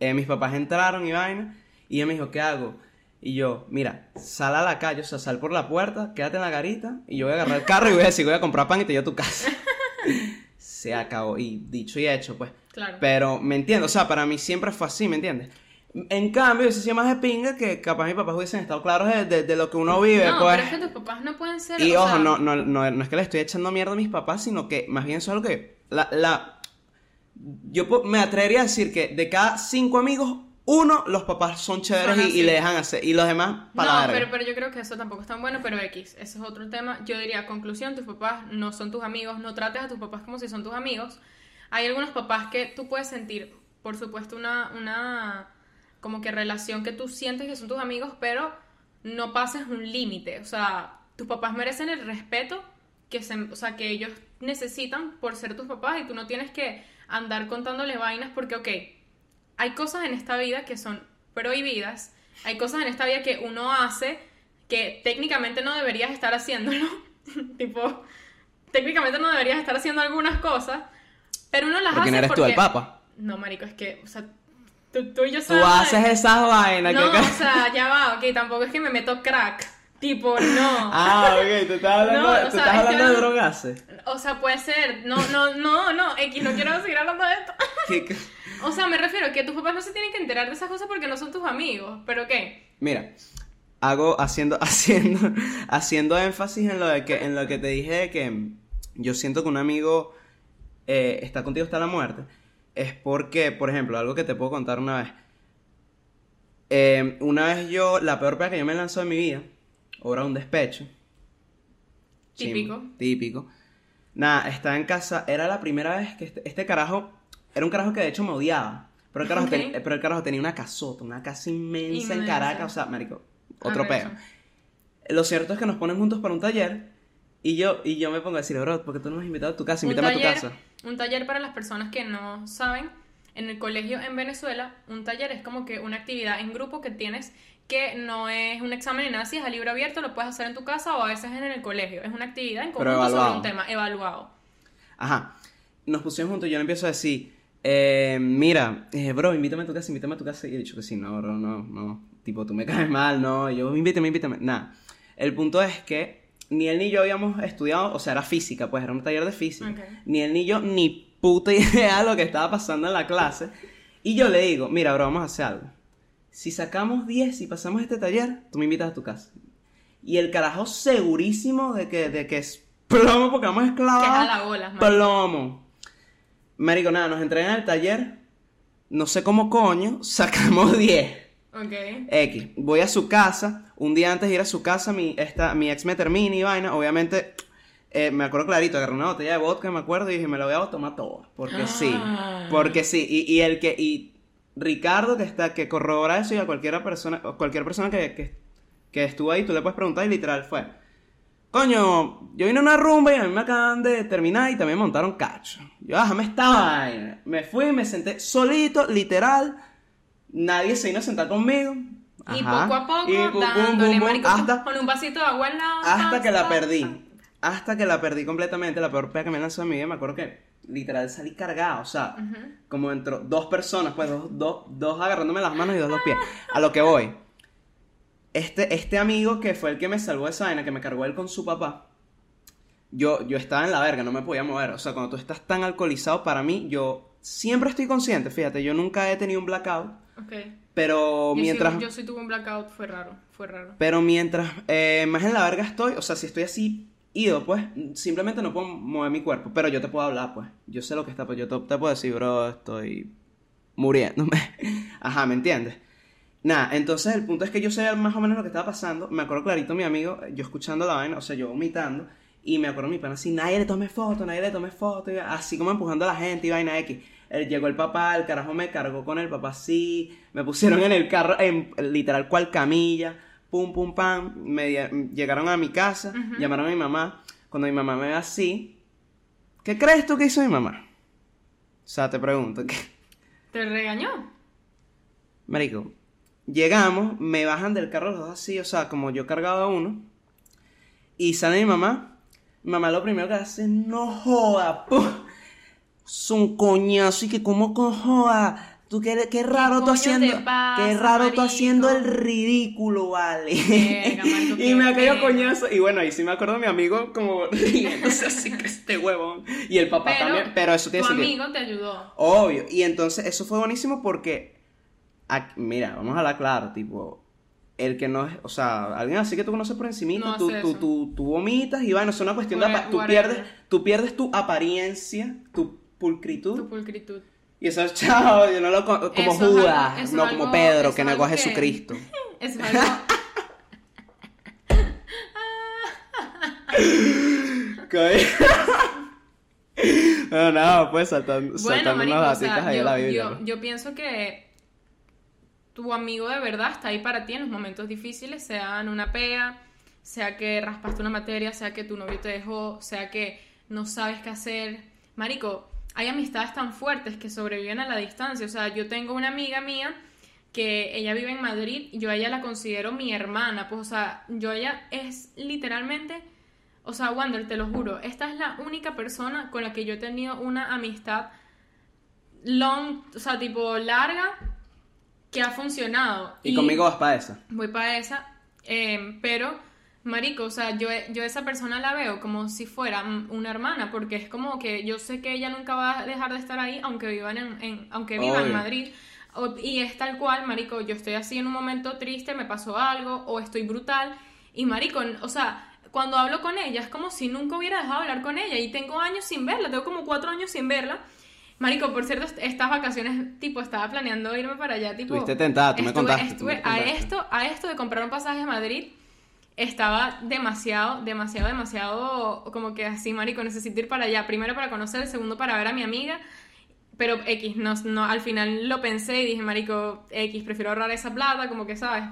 eh, mis papás entraron y vaina, y ella me dijo, ¿qué hago? Y yo, mira, sal a la calle, o sea, sal por la puerta, quédate en la garita, y yo voy a agarrar el carro y voy a decir, voy a comprar pan y te llevo a tu casa. Se acabó, y dicho y hecho, pues. Claro. Pero, ¿me entiendes? O sea, para mí siempre fue así, ¿me entiendes? En cambio, yo sí más de pinga que capaz mis papás hubiesen estado claros de, de- de lo que uno vive, No, pues. pero es que tus papás no pueden ser. Y ojo, sea, no, no, no, no es que le estoy echando mierda a mis papás, sino que más bien algo que. La, la, yo me atrevería a decir que de cada cinco amigos, uno, los papás son chéveres y, y le dejan hacer. Y los demás, para No, pero, pero yo creo que eso tampoco es tan bueno, pero X, ese es otro tema. Yo diría, conclusión, tus papás no son tus amigos, no trates a tus papás como si son tus amigos. Hay algunos papás que tú puedes sentir, por supuesto, una, una como que relación que tú sientes que son tus amigos, pero no pases un límite. O sea, tus papás merecen el respeto que, se, o sea, que ellos necesitan por ser tus papás y tú no tienes que andar contándole vainas porque, ok, hay cosas en esta vida que son prohibidas, hay cosas en esta vida que uno hace que técnicamente no deberías estar haciéndolo, tipo, técnicamente no deberías estar haciendo algunas cosas, pero uno las Porque hace no eres tú porque... el papa. No, marico, es que, o sea, tú, tú y yo Tú sabemos de- haces esas vainas No, que. o sea, ya va, ok, tampoco es que me meto crack, tipo, no. Ah, ok, tú estás hablando, No, tú sea, estás es hablando que- de drogarse. O sea, puede ser, no, no, no, no, X, no quiero seguir hablando de esto. ¿Qué- qué? O sea, me refiero a que tus papás no se tienen que enterar de esas cosas porque no son tus amigos, pero ¿qué? Mira, hago haciendo haciendo haciendo énfasis en lo de que en lo que te dije de que yo siento que un amigo eh, está contigo hasta la muerte es porque, por ejemplo, algo que te puedo contar una vez. Eh, una vez yo, la peor pega que yo me lanzó en mi vida, ahora un despecho. Típico. Típico. Nada, estaba en casa, era la primera vez que este, este carajo, era un carajo que de hecho me odiaba. Pero el, carajo Ok. ten- pero el carajo tenía una casota, una casa inmensa, en Inmensa. Caracas, o sea, marico, otro Arrecho. peo. Lo cierto es que nos ponen juntos para un taller y yo, y yo me pongo a decir, bro, ¿por qué tú no me has invitado a tu casa? Invítame a tu taller, casa. un taller para las personas que no saben, en el colegio en Venezuela, un taller es como que una actividad en grupo que tienes que no es un examen ni nada, si es a libro abierto, lo puedes hacer en tu casa o a veces en el colegio. Es una actividad en conjunto sobre un tema, evaluado. Ajá. Nos pusimos juntos y yo le empiezo a decir, eh, mira, eh, bro, invítame a tu casa, invítame a tu casa. Y he dicho que sí, no, bro, no, no. Tipo, tú me caes mal, no. Yo, invítame, invítame. Nada. El punto es que ni él ni yo habíamos estudiado, o sea, era física, pues era un taller de física. Ni él ni yo, ni puta idea de lo que estaba pasando en la clase. Y yo le digo, mira, bro, vamos a hacer algo. Si sacamos 10 y pasamos este taller, tú me invitas a tu casa. Y el carajo segurísimo de que, de que es plomo porque vamos esclavos. Que es a la bola. Plomo. Marico, nada, nos entregan al taller. No sé cómo coño, sacamos 10. Ok. X. Voy a su casa. Un día antes de ir a su casa, mi, esta, mi ex me termina y vaina. Obviamente, eh, me acuerdo clarito, agarré una botella de vodka, me acuerdo, y dije, me la voy a tomar toda. Porque sí. Ah. Porque sí. Y, y el que. Y Ricardo, que está, que corrobora eso, y a cualquiera persona, cualquier persona que, que, que estuvo ahí, tú le puedes preguntar, y literal fue. Coño, yo vine a una rumba y a mí me acaban de terminar y también montaron cacho. Yo, déjame esta vaina. Me fui, me senté solito, literal. Nadie se vino a sentar conmigo. Y poco a poco, Y pum, pum, dándole, pum, pum, marico, hasta, con un vasito de agua al lado. hasta que la perdí. Hasta que la perdí completamente. La peor pega que me lanzó en mi vida. Me acuerdo que literal salí cargado. O sea, como entró dos personas, pues dos, dos, dos agarrándome las manos y dos los pies. A lo que voy. Este, este amigo que fue el que me salvó de esa vaina, que me cargó él con su papá, yo, yo estaba en la verga, no me podía mover. O sea, cuando tú estás tan alcoholizado, para mí, yo siempre estoy consciente, fíjate, yo nunca he tenido un blackout. Ok. Pero Yo mientras... Sí, yo sí tuve un blackout, fue raro, fue raro. Pero mientras eh, más en la verga estoy, o sea, si estoy así ido, pues, simplemente no puedo mover mi cuerpo. Pero yo te puedo hablar, pues. Yo sé lo que está, pues yo te, te puedo decir, bro, estoy muriéndome. Ajá, ¿me entiendes? Nada, entonces el punto es que yo sé más o menos lo que estaba pasando. Me acuerdo clarito mi amigo, yo escuchando la vaina, o sea, yo vomitando. Y me acuerdo mi pana así, nadie le tome foto, nadie le tome foto. y así como empujando a la gente y vaina X. Eh, llegó el papá, el carajo me cargó con el papá así. Me pusieron en el carro, en literal cual camilla. Pum, pum, pam. Me lle- llegaron a mi casa, llamaron a mi mamá. Cuando mi mamá me ve así, ¿qué crees tú que hizo mi mamá? O sea, te pregunto, ¿qué? ¿Te regañó? Marico, llegamos, me bajan del carro los dos así, o sea, como yo cargaba uno. Y sale mi mamá. Mi mamá lo primero que hace es, no joda, un coñazo y que como con joda. Tú qué, qué raro tú haciendo. pasa, qué raro tú haciendo el ridículo, vale. Verga, y me ha caído feo. coñazo. Y bueno, ahí sí me acuerdo de mi amigo como riéndose así que este huevón. Y el papá Pero, también. Pero eso tiene tu sentido. amigo te ayudó. Obvio. Y entonces eso fue buenísimo porque, mira, vamos a hablar claro, tipo, el que no es, o sea, alguien así que tú conoces por encimita, No tú, tú, tú, tú vomitas y bueno, es una cuestión de, tú pierdes, tú pierdes tu apariencia, tu pulcritud. Tu pulcritud. Y eso es chao, yo no lo co- como Eso Judas, algo- no como Pedro, que negó a Jesucristo. Eso es algo. no, no, pues saltando, Bueno, saltando marico, unas o sea, datitas ahí yo, la Biblia. yo, yo pienso que tu amigo de verdad está ahí para ti en los momentos difíciles, sea en una pega, sea que raspaste una materia, sea que tu novio te dejó, sea que no sabes qué hacer. Marico, hay amistades tan fuertes que sobreviven a la distancia. O sea, yo tengo una amiga mía que ella vive en Madrid yo a ella la considero mi hermana. Pues, o sea, yo a ella es literalmente... O sea, Wander, te lo juro, esta es la única persona con la que yo he tenido una amistad long, o sea, tipo larga, que ha funcionado. Y conmigo vas para esa. Voy para esa, eh, pero, marico, o sea, yo, yo esa persona la veo como si fuera una hermana, porque es como que yo sé que ella nunca va a dejar de estar ahí, aunque vivan en, en- aunque viva en. Madrid. O- y es tal cual, marico, yo estoy así en un momento triste, me pasó algo, o estoy brutal, y marico, o sea, cuando hablo con ella es como si nunca hubiera dejado de hablar con ella, y tengo años sin verla, tengo como cuatro años sin verla. Marico, por cierto, est- estas vacaciones, tipo, estaba planeando irme para allá, tipo... Estuviste tentada, tú me contaste, Estuve me a esto, a esto de comprar un pasaje a Madrid, estaba demasiado, demasiado, demasiado, como que así, marico, necesito ir para allá, primero para conocer, segundo para ver a mi amiga, pero X, no, no, al final lo pensé y dije, marico, X, prefiero ahorrar esa plata, como que, ¿sabes?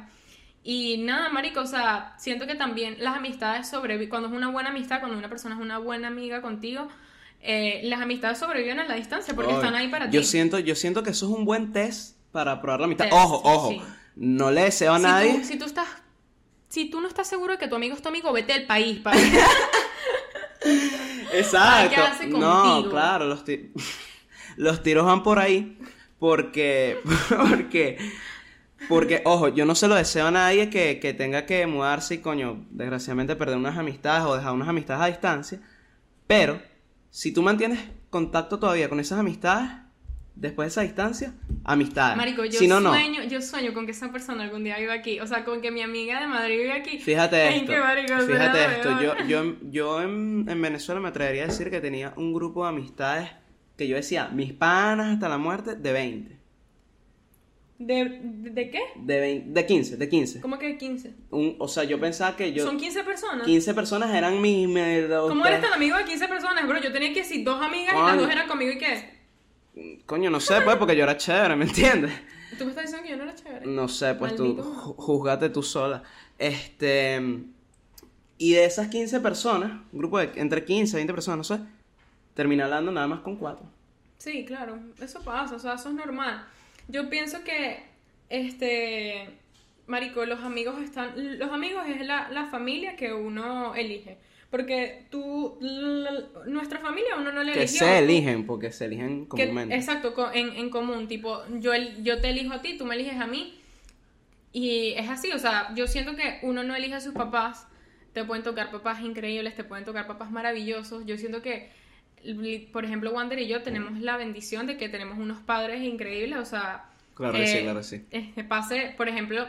Y nada, marico, o sea, siento que también las amistades sobreviven, cuando es una buena amistad, cuando una persona es una buena amiga contigo, eh, las amistades sobreviven a la distancia porque están ahí para yo ti. Siento, yo siento que eso es un buen test para probar la amistad. Test, ojo, ojo. sí. No le deseo a si nadie. Tú, si tú estás, si tú no estás seguro de que tu amigo es tu amigo, vete del país, padre. Exacto. quedarse No, claro, los, ti- los tiros van por ahí porque, porque, porque, ojo, yo no se lo deseo a nadie que, que tenga que mudarse y, coño, desgraciadamente perder unas amistades o dejar unas amistades a distancia, pero si tú mantienes contacto todavía con esas amistades, después de esa distancia, amistades. Marico, yo si no, no. sueño, yo sueño con que esa persona algún día viva aquí. O sea, con que mi amiga de Madrid vive aquí. Fíjate esto. qué marico, fíjate esto. Yo, yo, yo en, en Venezuela me atrevería a decir que tenía un grupo de amistades que yo decía, mis panas hasta la muerte, de 20. ¿De, de, de qué? De, 20, de 15, de 15. ¿Cómo que 15? Un, o sea, yo pensaba que yo... Son 15 personas. 15 personas eran mis... dos, ¿Cómo eres tan amigo de 15 personas, bro? Yo tenía que decir dos amigas y las dos eran conmigo y qué. Coño, no sé, pues, porque yo era chévere, ¿me entiendes? Tú me estás diciendo que yo no era chévere. No sé, pues tú, Maldito. juzgate tú sola. Este... Y de esas 15 personas, un grupo de entre 15 y 20 personas, no sé, terminé hablando nada más con 4. Sí, claro, eso pasa, o sea, eso es normal. Yo pienso que, este, Marico, los amigos están, los amigos es la, la familia que uno elige. Porque tú, nuestra familia uno no le Que eligió. se eligen, porque se eligen Que- comúnmente. exacto, en, en común, tipo, yo, el- yo te elijo a ti, tú me eliges a mí. Y es así, o sea, yo siento que uno no elige a sus papás, te pueden tocar papás increíbles, te pueden tocar papás maravillosos. Yo siento que, por ejemplo, Wander y yo tenemos la bendición de que tenemos unos padres increíbles, o sea... Claro que sí, claro sí. Este, pase, por ejemplo,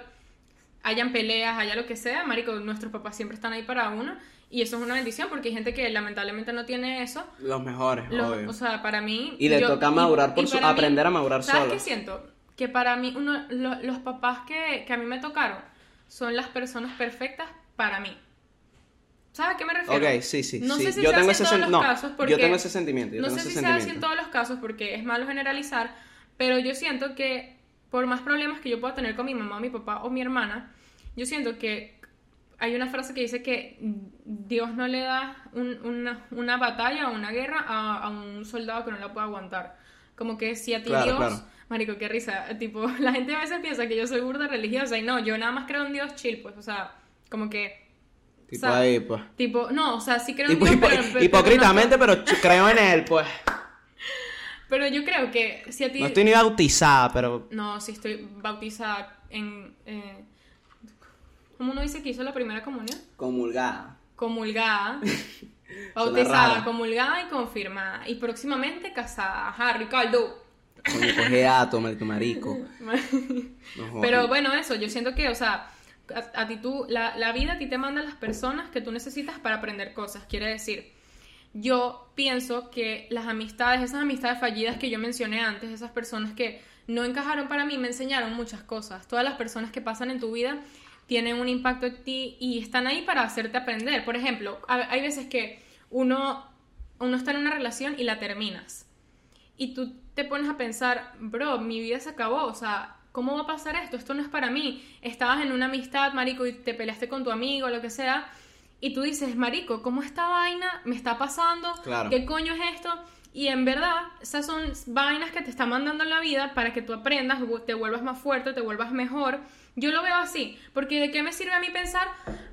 hayan peleas, haya lo que sea, marico, nuestros papás siempre están ahí para uno. Y eso es una bendición porque hay gente que lamentablemente no tiene eso. Los mejores, obvio. O sea, para mí... Y le toca madurar por su... aprender a madurar ¿sabes solo. qué siento? Que para mí, uno, los papás que, que a mí me tocaron son las personas perfectas para mí. ¿Sabes a qué me refiero? Ok, sí, sí. No sí. sé si yo se tengo hace ese en todos los casos porque... Yo tengo ese sentimiento. Yo no tengo sé ese si se hace en todos los casos porque es malo generalizar, pero yo siento que por más problemas que yo pueda tener con mi mamá, mi papá o mi hermana, yo siento que hay una frase que dice que Dios no le da una, una, batalla o una guerra a, a, un soldado que no la pueda aguantar. Como que si a ti Dios... Marico, qué risa. Tipo, la gente a veces piensa que yo soy burda religiosa y no, yo nada más creo en Dios chill, pues, o sea, como que... Tipo ahí, pues. Tipo, no, o sea, sí creo en Dios, pero, Hipócritamente, pero, creo en él, pues. Pero yo creo que si a ti... No estoy ni bautizada, pero... No, sí estoy bautizada en... Eh... ¿Cómo uno dice que hizo la primera comunión? Comulgada. Comulgada. bautizada, comulgada y confirmada. Y próximamente casada. Ajá, Ricardo. Coño, coge dato, marico. Pero bueno, eso, yo siento que, o sea, a, ti tú, la, la, vida a ti te manda las personas que tú necesitas para aprender cosas. Quiere decir, yo pienso que las amistades, esas amistades fallidas que yo mencioné antes, esas personas que no encajaron para mí, me enseñaron muchas cosas. Todas las personas que pasan en tu vida tienen un impacto en ti y están ahí para hacerte aprender. Por ejemplo, hay veces que uno, uno está en una relación y la terminas. Y tú te pones a pensar, bro, mi vida se acabó, o sea, ¿cómo va a pasar esto? Esto no es para mí. Estabas en una amistad, marico, y te peleaste con tu amigo, lo que sea, y tú dices, marico, ¿cómo esta vaina me está pasando? ¿Qué coño es esto? Y en verdad, esas son vainas que te está mandando la vida para que tú aprendas, te vuelvas más fuerte, te vuelvas mejor. Yo lo veo así, porque ¿de qué me sirve a mí pensar,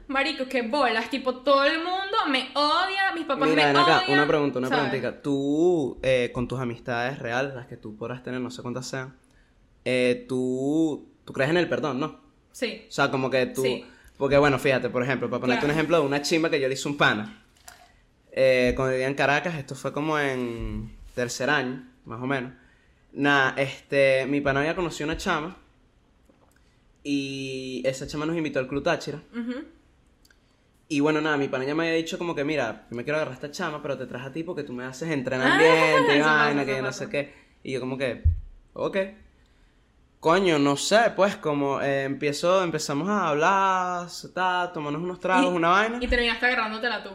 marico, qué bolas? Tipo, todo el mundo me odia, mis papás me acá, odian. Una pregunta, una preguntita. Tú, eh, con tus amistades reales, las que tú podrás tener, no sé cuántas sean, eh, tú, tú crees en el perdón, ¿no? Sí. O sea, como que tú... Porque bueno, fíjate, por ejemplo, para ponerte un ejemplo de una chimba que yo le hice un pana. Eh, cuando vivía en Caracas, esto fue como en tercer año, más o menos. Nada, este, mi pana había conocido una chama. Y esa chama nos invitó al Club Táchira. Y bueno, nada, mi pana ya me había dicho como que, mira, yo me quiero agarrar a esta chama, pero te traje a ti porque tú me haces entrenamiento ah, y vaina, que yo no sé qué. Y yo como que, ok. Coño, no sé, pues como eh, empiezo, empezamos a hablar, ta, tomarnos unos tragos, una vaina. Y terminaste agarrándotela tú.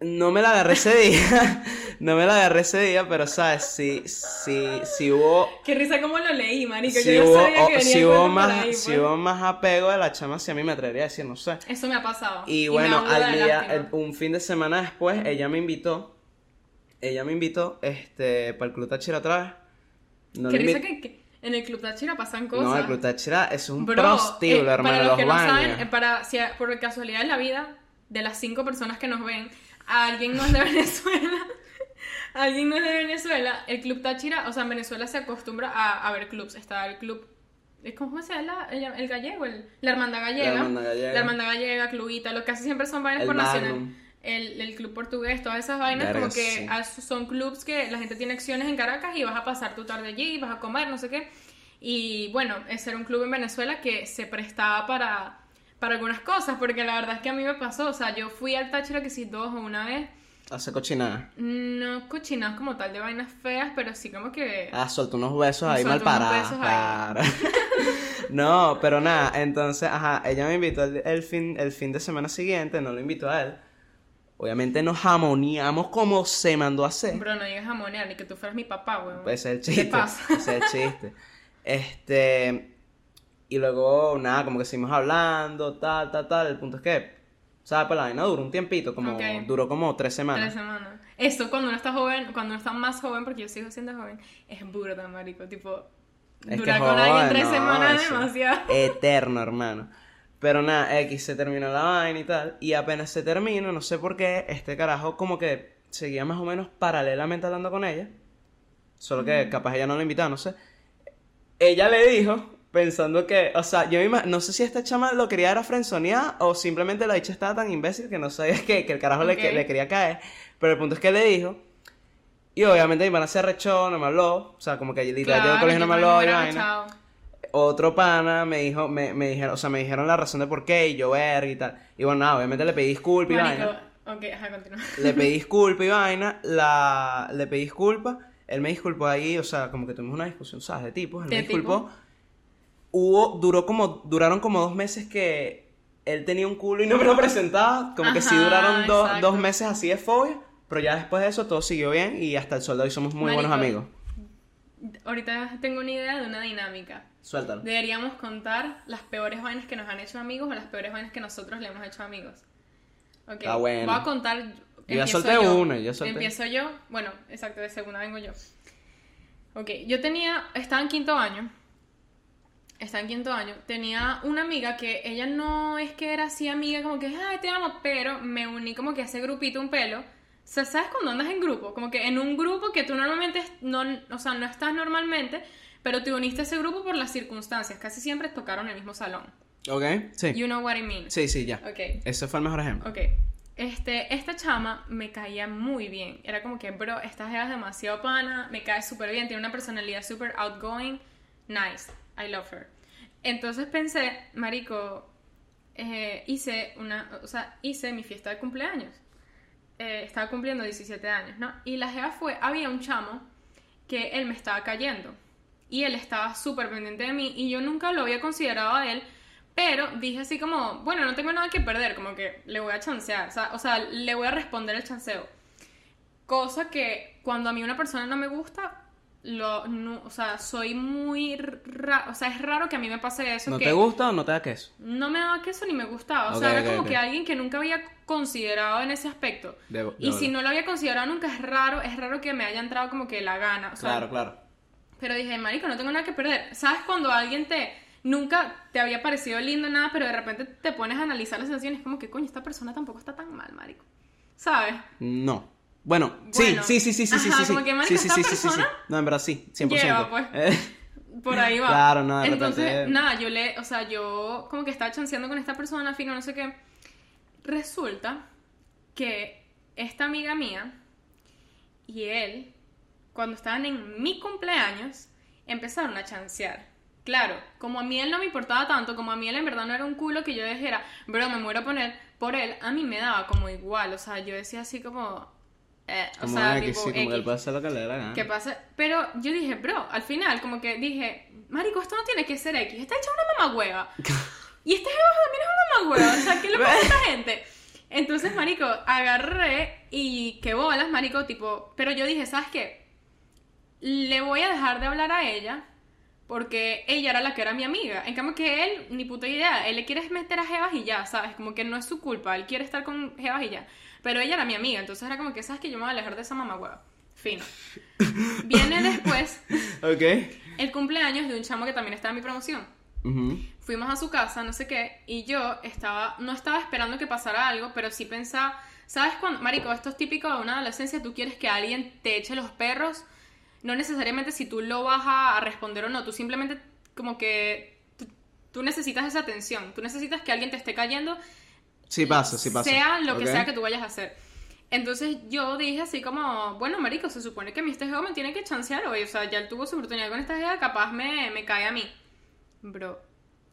No me la agarré ese día, no me la agarré ese día, pero sabes, si, si, si hubo... Qué risa como lo leí, marico, yo hubo, sabía que venía si hubo más, Si pues. hubo más apego de la chama, si a mí me atrevería a decir, no sé. Eso me ha pasado. Y, bueno, al día, un fin de semana después, ella me invitó, ella me invitó, este, para el Club Táchira otra vez. No Qué risa que en el Club Táchira pasan cosas. No, el Club Táchira es un prostíbulo, eh, hermano, para los, que no saben, eh, para, si por casualidad en la vida, de las cinco personas que nos ven, alguien no es de Venezuela, alguien no es de Venezuela, el Club Táchira, o sea, en Venezuela se acostumbra a, a ver clubs. Está el club ¿Cómo se llama el, el, gallego? El, la hermandad gallega. La hermandad gallega. La hermandad gallega, clubita. Lo que hace siempre son vainas por nacional el, el, club portugués, todas esas vainas, como que son clubs que la gente tiene acciones en Caracas y vas a pasar tu tarde allí, vas a comer, no sé qué. Y bueno, ese era un club en Venezuela que se prestaba para, para algunas cosas, porque la verdad es que a mí me pasó, o sea, yo fui al Táchira que sí dos o una vez. ¿Hace cochinadas? No cochinadas como tal de vainas feas, pero sí como que... Ah, suelto unos besos ahí mal parados. no, pero nada, entonces, ajá, ella me invitó el, fin, el fin de semana siguiente, no lo invitó a él. Obviamente nos jamoneamos como se mandó a hacer. Bro, no digas jamonear, ni que tú fueras mi papá, weón. Ese es el chiste. ¿Qué pasa? Ese es el chiste. Este. Y luego, nada, como que seguimos hablando, tal, tal, tal. El punto es que, ¿sabes? Pues la vaina duró un tiempito, como duró como tres semanas. Tres semanas. Esto, cuando uno está joven, cuando uno está más joven, porque yo sigo siendo joven, es burda, marico. Tipo, durar con alguien tres semanas es demasiado. Eterno, hermano. Pero nada, X se terminó la vaina y tal. Y apenas se terminó, no sé por qué, este carajo como que seguía más o menos paralelamente hablando con ella. Solo que capaz ella no la invitaba, no sé. Ella le dijo pensando que, o sea, yo me no sé si esta chama lo quería era frenzonear o simplemente la dicha estaba tan imbécil que no sabía que, que el carajo le, Ok. le quería caer. Pero el punto es que le dijo. Y obviamente mi pana se arrechó, no me habló. O sea, como que literal llegó al colegio no me habló y vaina. Otro pana me dijo, me, me dijeron, o sea, me dijeron la razón de por qué y yo ver y tal. Y bueno, nada, obviamente le pedí disculpa y Marico, vaina. ok, ajá, continúa. Le pedí disculpa y vaina, la, le pedí disculpa, él me disculpó ahí, o sea, como que tuvimos una discusión, ¿sabes? De tipos, él me disculpó. tipo. Hubo, duró como, duraron como dos meses que él tenía un culo y no me lo presentaba, como que sí duraron dos- exacto. dos meses así de fobia, pero ya después de eso todo siguió bien y hasta el sol de hoy somos muy buenos amigos. Ahorita tengo una idea de una dinámica. Suéltalo. Deberíamos contar las peores vainas que nos han hecho amigos o las peores vainas que nosotros le hemos hecho amigos. Ok. Ah, bueno. Voy a contar. Yo ya solté yo. una, ya solté. Empiezo yo. Bueno, exacto, de segunda vengo yo. Ok, yo tenía. Estaba en quinto año. Estaba en quinto año. Tenía una amiga que ella no es que era así amiga, como que, ay, te amo, pero me uní como que a ese grupito un pelo. O sea, ¿sabes cuando andas en grupo? Como que en un grupo que tú normalmente no, o sea, no estás normalmente, pero te uniste a ese grupo por las circunstancias. Casi siempre tocaron el mismo salón. ¿Ok? Sí. You know what I mean. Sí, sí, ya. Ok. Ese fue el mejor ejemplo. Ok. Este, esta chama me caía muy bien. Era como que, bro, esta es demasiado pana, me cae súper bien, tiene una personalidad súper outgoing, nice, I love her. Entonces pensé, marico, eh, hice una, o sea, hice mi fiesta de cumpleaños. Eh, estaba cumpliendo 17 años, ¿no? Y la jeva fue, había un chamo que él me estaba cayendo. Y él estaba súper pendiente de mí y yo nunca lo había considerado a él, pero dije así como, bueno, no tengo nada que perder, como que le voy a chancear, o sea, o sea, le voy a responder el chanceo. Cosa que cuando a mí una persona no me gusta, lo, no- o sea, soy muy raro, o sea, es raro que a mí me pase eso. ¿No que te gusta o no te da queso? No me daba queso ni me gustaba, o sea, era como que alguien que nunca había considerado en ese aspecto. Y si no lo había considerado nunca, es raro, es raro que me haya entrado como que la gana, o sea, Claro, claro. pero dije, marico, no tengo nada que perder. ¿Sabes cuando alguien te nunca te había parecido lindo nada, pero de repente te pones a analizar las sensaciones como que coño, esta persona tampoco está tan mal, marico? ¿Sabes? No. Bueno, sí, sí, sí, sí, sí, sí, sí, sí. como que, marico, sí, sí, esta sí, sí, sí, sí. persona No, en verdad sí, 100%. Lleva, pues. Eh, Por ahí va. Claro, no, de Entonces, repente- nada, yo le, o sea, yo como que estaba chanceando con esta persona, fino, no sé qué. Resulta que esta amiga mía y él, cuando estaban en mi cumpleaños, empezaron a chancear. Claro, como a mí él no me importaba tanto, como a mí él en verdad no era un culo que yo dijera, bro, me muero a poner por él, a mí me daba como igual, o sea, yo decía así como, eh, o como sea, X, tipo sí, como que él puede hacer lo que le dé la gana. ¿Qué pasa? Pero yo dije, bro, al final, como que dije, Marico, esto no tiene que ser X, está hecha una mamagüeva. y este jeva también es una mamagüeva, o sea, ¿qué le pasa a esta gente? Entonces, Marico, agarré y qué bolas, Marico, tipo, pero yo dije, ¿sabes qué? Le voy a dejar de hablar a ella porque ella era la que era mi amiga. En cambio que él, ni puta idea, él le quiere meter a Jebas y ya, ¿sabes? Como que no es su culpa, él quiere estar con Jebas y ya. Pero ella era mi amiga, entonces era como que, ¿sabes que Yo me voy a alejar de esa mamagüeva. Fino. Viene después Ok. el cumpleaños de un chamo que también estaba en mi promoción. Fuimos a su casa, no sé qué, y yo estaba, no estaba esperando que pasara algo, pero sí pensaba, ¿sabes cuando, Marico, esto es típico de una adolescencia, tú quieres que alguien te eche los perros, no necesariamente si tú lo vas a, a responder o no, tú simplemente como que tú necesitas esa atención, tú necesitas que alguien te esté cayendo, Sí pasa, sí pasa. sea lo que sea que tú vayas a hacer. Entonces yo dije así como, bueno, marico, se supone que a mí este juego me tiene que chancear hoy, o sea, ya él tuvo su oportunidad con esta jeva, capaz me, me cae a mí. Bro,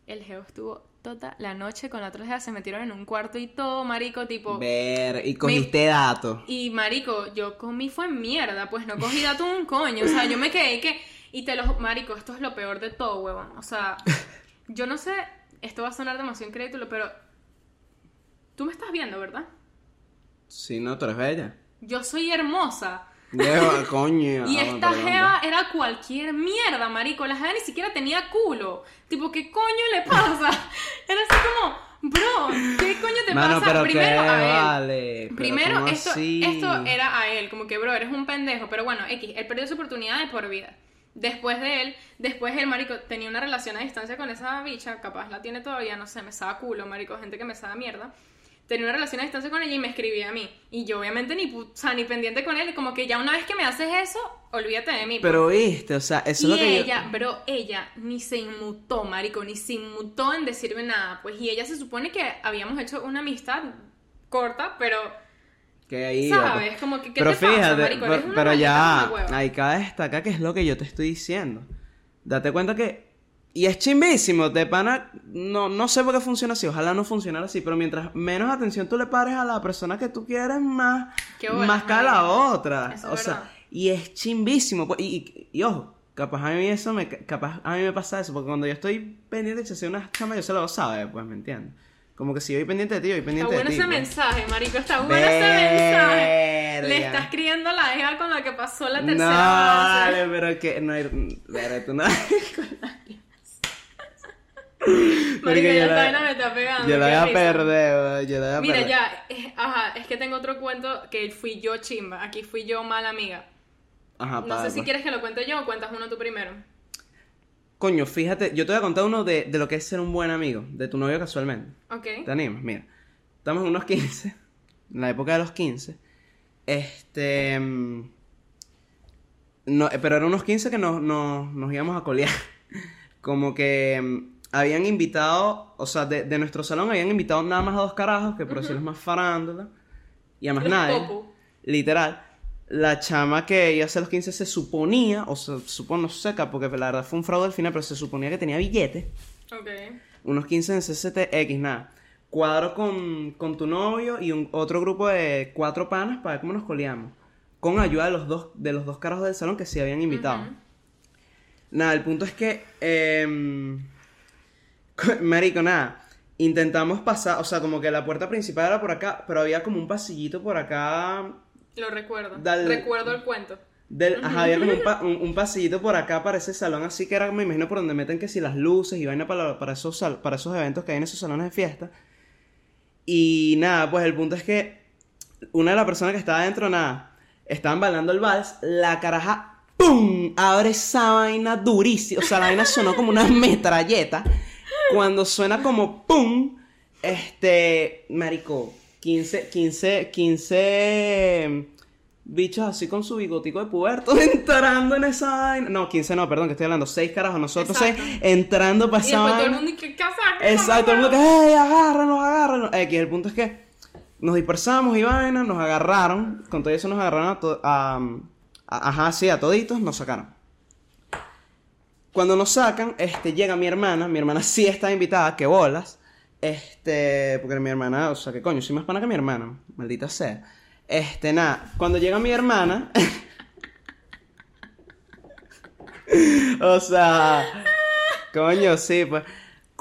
el geo estuvo toda la noche con la otra jeva, se metieron en un cuarto y todo, marico, tipo... Ver, y cogiste datos. Y marico, yo comí fue mierda, pues no cogí dato un coño, o sea, yo me quedé que... Y te lo... Marico, esto es lo peor de todo, huevón, o sea, yo no sé, esto va a sonar demasiado incrédulo, pero... Tú me estás viendo, ¿verdad? Sí, no, tú eres bella. Yo soy hermosa. Lleva, coño. Y ah, esta jeva era cualquier mierda, marico. La jeva ni siquiera tenía culo. Tipo, ¿qué coño le pasa? Era así como, bro, ¿qué coño te Mano, pasa? Primero a él. vale. Primero, ¿cómo esto, así? esto era a él, como que, bro, eres un pendejo. Pero bueno, X, él perdió su oportunidad de por vida. Después de él, después el marico tenía una relación a distancia con esa bicha, capaz la tiene todavía, no sé, me sabe culo, marico, gente que me sabe mierda. Tenía una relación a distancia con ella y me escribía a mí. Y yo obviamente ni, o sea, ni pendiente con él, como que ya una vez que me haces eso, olvídate de mí. pues. Pero viste, o sea, eso y es lo que yo- ella, bro, ella ni se inmutó, marico, ni se inmutó en decirme nada. Pues y ella se supone que habíamos hecho una amistad corta, pero, Que ahí iba, ¿sabes? pues. Como que, ¿qué pero te pasa, fíjate, marico? pero, pero ya, ahí cabe destacar que es lo que yo te estoy diciendo. Date cuenta que, y es chimbísimo, de pana, no, no sé por qué funciona así, ojalá no funcionara así, pero mientras menos atención tú le pares a la persona que tú quieres, más, bolas, más cae la marico. otra. Eso o es sea, y es chimbísimo, pues, y, y- y ojo, capaz a mí eso me, capaz a mí me pasa eso, porque cuando yo estoy pendiente de que sea una chama, yo se lo sabe, pues, ¿me entiendes? Como que si yo voy pendiente de ti, voy Está pendiente bueno de ti. ese pues. mensaje, marico, está bueno ese mensaje. Le estás criando la hija con la que pasó la tercera No, vale, pero que no hay. Pero tú no. Marico, ya la- vaina me está pegando. Yo la voy a perder, yo la voy a Mira, perder. ya, eh, ajá, es que tengo otro cuento que fui yo chimba, aquí fui yo mala amiga. Ajá, No sé si quieres que lo cuente yo o cuentas uno tú primero. Coño, fíjate, yo te voy a contar uno de, de lo que es ser un buen amigo, de tu novio casualmente. Ok. ¿Te animas? Mira, estamos en unos 15, en la época de los 15. Este. mm, No, pero eran unos 15 que nos, nos, nos íbamos a colear. Como que mm, habían invitado, o sea, de, de nuestro salón habían invitado nada más a dos carajos, que por decirlo es más farándula, y a más Los nadie. Literal. La chama que iba a hacer los 15 se suponía, o se supone, no sé, porque la verdad fue un fraude al final, pero se suponía que tenía billetes Ok. unos 15 en CCTX, nada. Cuadro con, con tu novio y un, otro grupo de cuatro panas para ver cómo nos coleamos. Con ayuda de los dos, de los dos carajos del salón que se habían invitado. Nada, el punto es que. em, marico, nada. Intentamos pasar, o sea, como que la puerta principal era por acá, pero había como un pasillito por acá. Lo recuerdo. Recuerdo el cuento. Del, ajá, había como un, pa- un- un pasillito por acá para ese salón, así que era, me imagino, por donde meten que si las luces y vaina para, para, esos, para esos eventos que hay en esos salones de fiesta. Y nada, pues el punto es que una de las personas que estaba adentro, nada, estaban bailando el vals, la caraja, ¡pum! Abre esa vaina durísima, o sea, la vaina sonó como una metralleta. Cuando suena como ¡pum! Este, marico, 15, 15, 15 bichos así con su bigotico de puberto entrando en esa vaina. No, 15 no, perdón, que estoy hablando. 6 carajos, nosotros Exacto. 6 entrando para Y después todo el mundo, ¿y qué casa? Exacto, todo el mundo que, ¡hey, agárranos, agárranos! X, el punto es que nos dispersamos y vaina, nos agarraron. Con todo eso nos agarraron a, a- a- ajá, sí, a toditos, nos sacaron. Cuando nos sacan, este, llega mi hermana, mi hermana sí está invitada, que bolas. Este, porque mi hermana, o sea, que coño, soy más pana que mi hermana, maldita sea. Este, nada, cuando llega mi hermana, o sea, coño, sí, pues.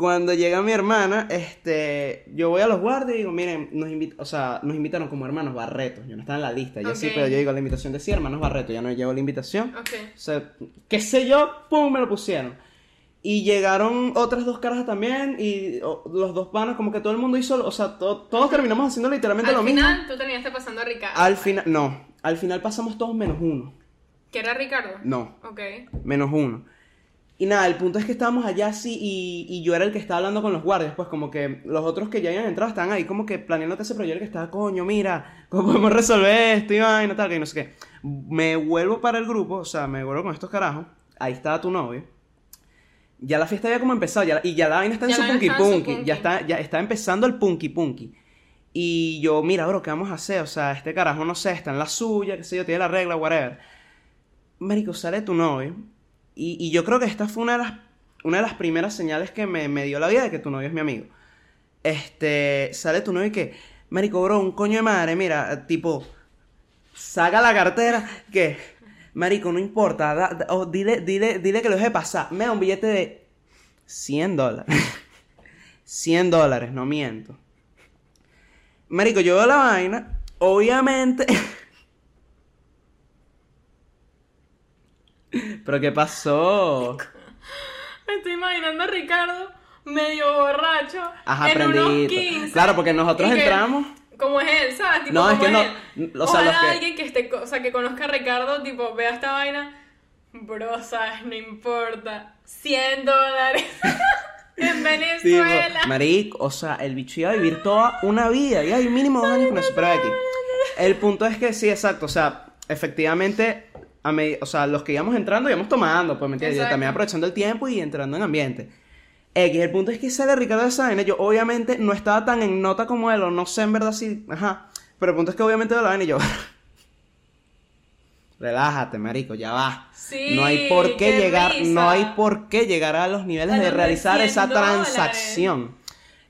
Cuando llega mi hermana, este, yo voy a los guardias y digo, miren, nos invit o sea, nos invitaron como hermanos Barretos. Yo no estaba en la lista, ya sí, Ok. pero yo digo la invitación decía hermanos Barretos, ya no llevo la invitación. Ok. O sea, qué sé yo, pum, me lo pusieron. Y llegaron otras dos caras también y o, los dos panas, como que todo el mundo hizo, o sea, to- todos terminamos haciendo literalmente Al lo final, mismo. tú terminaste pasando a Ricardo. Al final, no, al final pasamos todos menos uno. ¿Que era Ricardo? No, Ok. menos uno. Y nada, el punto es que estábamos allá así y, y yo era el que estaba hablando con los guardias, pues como que los otros que ya habían entrado estaban ahí como que planeando que ese proyecto que estaba, coño, mira, ¿cómo podemos resolver esto y vaina, tal, que no sé qué. Me vuelvo para el grupo, o sea, me vuelvo con estos carajos, ahí estaba tu novio. Ya la fiesta había como empezado, ya, la- y ya la vaina está en Ya su la vaina punky está en su punky, punky. ya está, ya está empezando el punky punky. Y yo, mira, bro, ¿qué vamos a hacer? O sea, este carajo, no sé, está en la suya, qué sé yo, tiene la regla, whatever. Marico, sale tu novio. Y, yo creo que esta fue una de las, una de las primeras señales que me, me dio la vida de que tu novio es mi amigo. Este, sale tu novio y que, Marico, bro, un coño de madre, mira, tipo, saca la cartera, que, Marico, no importa, da- da- oh, dile, dile, dile que lo deje pasar. Me da un billete de 100 dólares. 100 dólares, no miento. Marico, yo veo la vaina, obviamente. ¿Pero qué pasó? Me estoy imaginando a Ricardo medio borracho. Ajá, en unos prendidito. 15, Claro, porque nosotros que- entramos. Como es él, ¿sabes? Tipo, No, es que no- o sea, Ojalá que- alguien que esté, o sea, que conozca a Ricardo, tipo, vea esta vaina. Bro, ¿sabes? No importa. 100 dólares. En Venezuela. marico, o sea, el bicho iba a vivir toda una vida, y hay mínimo dos años con eso, pero aquí. El punto es que sí, exacto, o sea, efectivamente, a o sea, los que íbamos entrando íbamos tomando, pues, ¿me entiendes? También aprovechando el tiempo y entrando en ambiente. X, el punto es que sale Ricardo de vaina, yo obviamente no estaba tan en nota como él, o no sé en verdad si, ajá, pero el punto es que obviamente de la vaina y yo... Relájate, marico, ya va. Sí, no hay por qué, qué llegar, risa. no hay por qué llegar a los niveles A de realizar 100 esa dólares. transacción.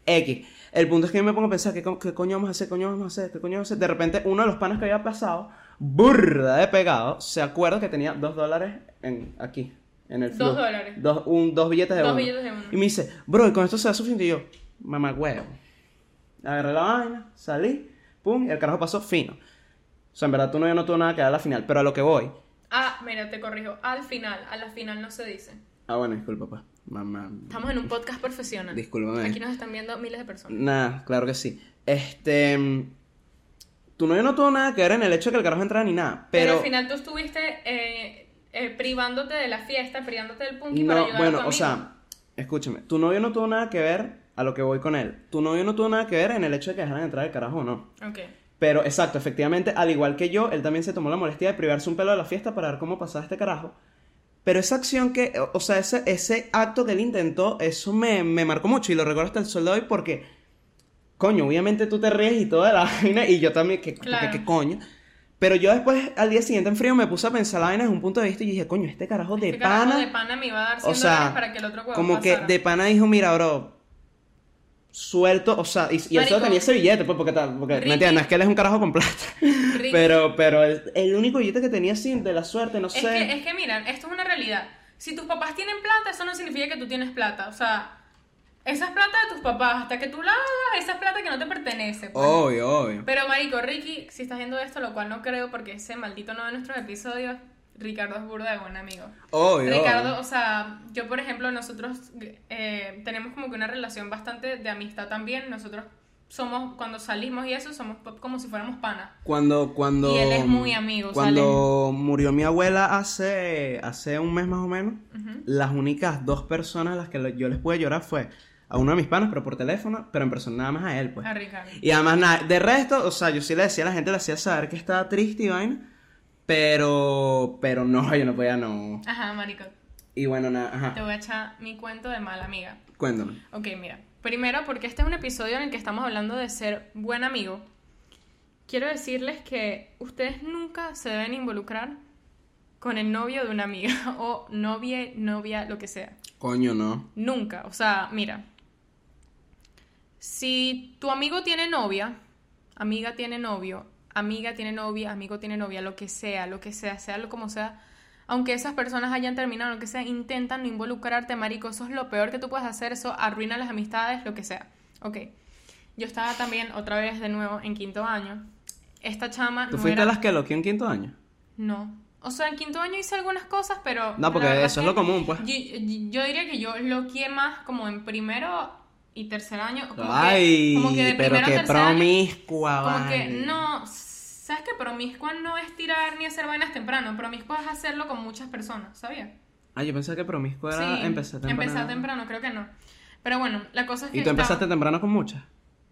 X. El punto es que yo me pongo a pensar, ¿qué, qué coño vamos a hacer? ¿Qué coño vamos a hacer? ¿Qué coño vamos a hacer? De repente, uno de los panas que había pasado, burda de pegado, se acuerda que tenía dos dólares en, aquí, en el Dos flujo. dólares. Dos, un, dos billetes de Dos uno. billetes de uno. Y me dice, bro, ¿y con esto se da suficiente? Y yo, mamá huevo. Agarré la vaina, salí, pum, y el carajo pasó fino. O sea, en verdad, tú no, yo no tuvo nada que dar a la final, pero a lo que voy. Ah, mira, te corrijo. Al final, a la final no se dice. Ah, bueno, disculpa, pues. Mamá. Estamos en un podcast profesional. Discúlpame. Aquí nos están viendo miles de personas. Nada, claro que sí. Este. mm, Tu novio no tuvo nada que ver en el hecho de que el carajo entrara ni nada. Pero, Pero. al final tú estuviste eh, eh, privándote de la fiesta, privándote del punky para ayudar a bueno, tu o sea, escúchame. Tu novio no tuvo nada que ver a lo que voy con él. Tu novio no tuvo nada que ver en el hecho de que dejaran entrar el carajo o no. Ok. Pero exacto, efectivamente, al igual que yo, él también se tomó la molestia de privarse un pelo de la fiesta para ver cómo pasaba este carajo. Pero esa acción que, o sea, ese, ese acto que él intentó, eso me, me marcó mucho y lo recuerdo hasta el sol de hoy porque, coño, obviamente tú te ríes y toda la vaina y yo también, que, Claro. qué coño. Pero yo después, al día siguiente en frío, me puse a pensar la vaina desde un punto de vista y dije, coño, este carajo de Este carajo pana. de pana me iba a dar 100 o sea, para que el otro como que pasara. de pana dijo, mira, bro, suelto, o sea, y, y Marico. tenía ese billete, pues, porque, tal- porque Ricky. ¿me entiendes? No es que él es un carajo con plata. Ricky. Pero, pero el, el único billete que tenía así, de la suerte, no Es sé. que, es que mira, esto es una realidad. Si tus papás tienen plata, eso no significa que tú tienes plata. O sea, esa es plata de tus papás. Hasta que tú la hagas, esa es plata que no te pertenece. pues. Obvio, obvio. Pero, marico, Ricky, si estás viendo esto, lo cual no creo porque ese maldito no de nuestros episodios, Ricardo es burda de buen amigo. Obvio. Ricardo, obvio. o sea, yo por ejemplo, nosotros eh, tenemos como que una relación bastante de amistad también. Nosotros somos, cuando salimos y eso, somos como si fuéramos panas. Cuando, cuando. Y él es muy amigo, Cuando murió mi abuela hace, hace un mes más o menos, las únicas dos personas a las que yo les pude llorar fue a uno de mis panas, pero por teléfono, pero en persona nada más a él, pues. A Ricardo. Y además, nada, de resto, o sea, yo sí le decía a la gente, le hacía saber que estaba triste y vaina, pero, pero no, yo no podía, no. Ajá, marico. Y bueno, nada, Te voy a echar mi cuento de mala amiga. cuéntame. Ok, mira. Primero, porque este es un episodio en el que estamos hablando de ser buen amigo, quiero decirles que ustedes nunca se deben involucrar con el novio de una amiga o novia, novia, lo que sea. Coño, no. Nunca. O sea, mira. Si tu amigo tiene novia, amiga tiene novio, amiga tiene novia, amigo tiene novia, lo que sea, lo que sea, sea lo como sea, aunque esas personas hayan terminado, lo que sea, intentan no involucrarte, marico. Eso es lo peor que tú puedes hacer, eso arruina las amistades, lo que sea. Ok. Yo estaba también otra vez de nuevo en quinto año. Esta chama ¿Tú no fuiste era... a las que lo en quinto año? No. O sea, en quinto año hice algunas cosas, pero... No, porque eso es que lo común, pues. Yo, diría que yo loqueé más como en primero y tercer año. Como Ay, que, como que de pero primero a qué tercer año, promiscua, Como que no... ¿Sabes qué? Promiscua no es tirar ni hacer vainas temprano. Promiscua es hacerlo con muchas personas, ¿sabías? Ah, yo pensé que promiscuo era sí, empezar temprano. empezar temprano, creo que no. Pero bueno, la cosa es que... ¿Y tú empezaste estaba- temprano con muchas?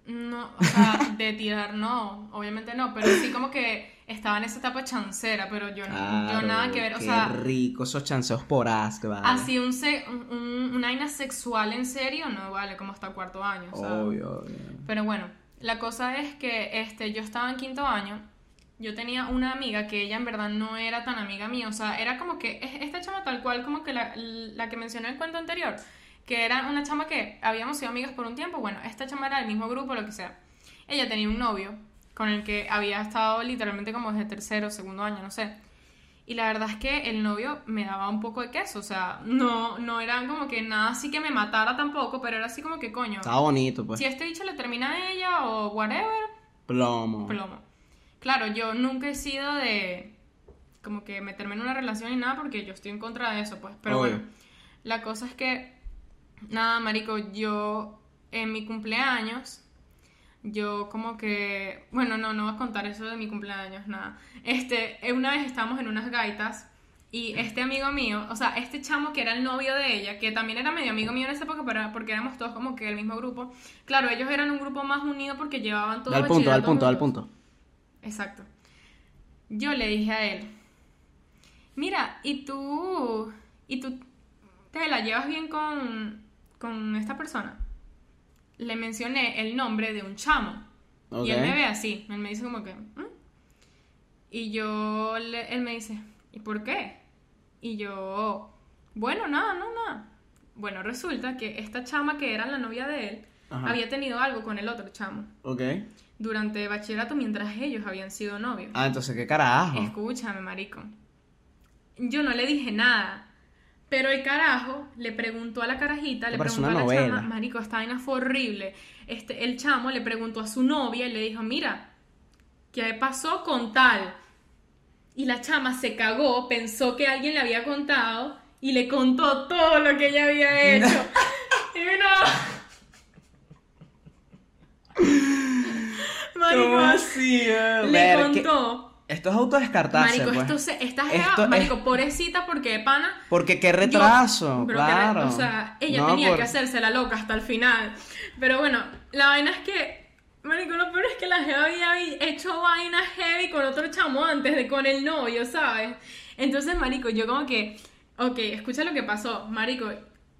No, o sea, de tirar no, obviamente no, pero sí como que estaba en esa etapa chancera, pero yo, yo nada que ver, o qué sea, rico esos chanceos por asco, vale. así un, se- un- un- una vaina sexual en serio, no vale, como hasta cuarto año, sea. Obvio, obvio. Pero bueno, la cosa es que este, yo estaba en quinto año, yo tenía una amiga que ella en verdad no era tan amiga mía, o sea, era como que es- esta chama tal cual como que la, la que mencioné en el cuento anterior, que era una chama que habíamos sido amigas por un tiempo, bueno, esta chama era del mismo grupo, lo que sea. Ella tenía un novio con el que había estado literalmente como desde tercero, segundo año, no sé. Y la verdad es que el novio me daba un poco de queso, o sea, no, no era como que nada así que me matara tampoco, pero era así como que coño. Estaba bonito, pues. Si este dicho le termina a ella o whatever, Plomo. plomo. Claro, yo nunca he sido de como que meterme en una relación y nada porque yo estoy en contra de eso, pues. Pero Obvio. bueno, la cosa es que, nada, marico, yo en mi cumpleaños, yo como que, bueno, no, no voy a contar eso de mi cumpleaños, nada. Este, eh, una vez estábamos en unas gaitas Y este amigo mío, o sea, este chamo que era el novio de ella, que también era medio amigo mío en esa época, pero porque éramos todos como que el mismo grupo. Claro, ellos eran un grupo más unido porque llevaban todo Al punto, al punto, al punto. Exacto. Yo le dije a él, mira, ¿y tú, y tú te la llevas bien con, con esta persona? Le mencioné el nombre de un chamo. Y él me ve así, él me dice como que... ¿Mm?". Y yo, él me dice, ¿y por qué? Y yo, bueno, nada, no, nada. Bueno, resulta que esta chama que era la novia de él había tenido algo con el otro chamo. Ok. Durante bachillerato mientras ellos habían sido novios. Ah, entonces, ¿qué carajo? Escúchame, marico. Yo no le dije nada. Pero el carajo le preguntó a la carajita, le preguntó a la chama, marico, esta vaina fue horrible. Este, el chamo le preguntó a su novia y le dijo, mira, ¿qué pasó con tal? Y la chama se cagó, pensó que alguien le había contado y le contó todo lo que ella había hecho. y no. Marico, así, eh? le contó. Esto es autodescartarse. Marico, pues. esto se, esta marico, pobrecita, porque pana. Porque qué retraso, claro. o sea, ella tenía que hacerse la loca hasta el final. Pero bueno, la vaina es que Marico, lo peor es que la jeva había hecho vaina heavy con otro chamo antes de con el novio, ¿sabes? Entonces, marico, yo como que, ok, escucha lo que pasó, marico,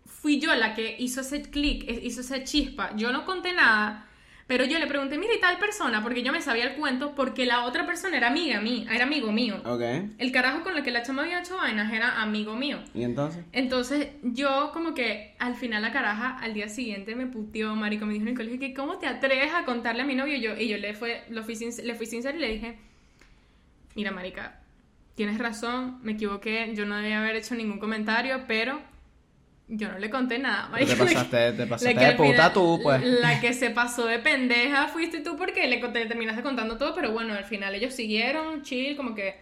fui yo la que hizo ese clic, hizo esa chispa, yo no conté nada, pero yo le pregunté, mira, y tal persona, porque yo me sabía el cuento, porque la otra persona era amiga mía, era amigo mío. Ok. El carajo con el que la chama había hecho vainas era amigo mío. ¿Y entonces? Entonces, yo como que al final la caraja al día siguiente me puteó, marico, me dijo en el colegio que cómo te atreves a contarle a mi novio y yo, y yo le, fue, lo fui, le fui sincero y le dije, mira, marica, tienes razón, me equivoqué, yo no debía haber hecho ningún comentario, pero yo no le conté nada. Te pasaste, te pasaste de puta tú, pues. La que se pasó de pendeja fuiste tú porque le, terminaste contando todo, pero bueno, al final ellos siguieron, chill, como que...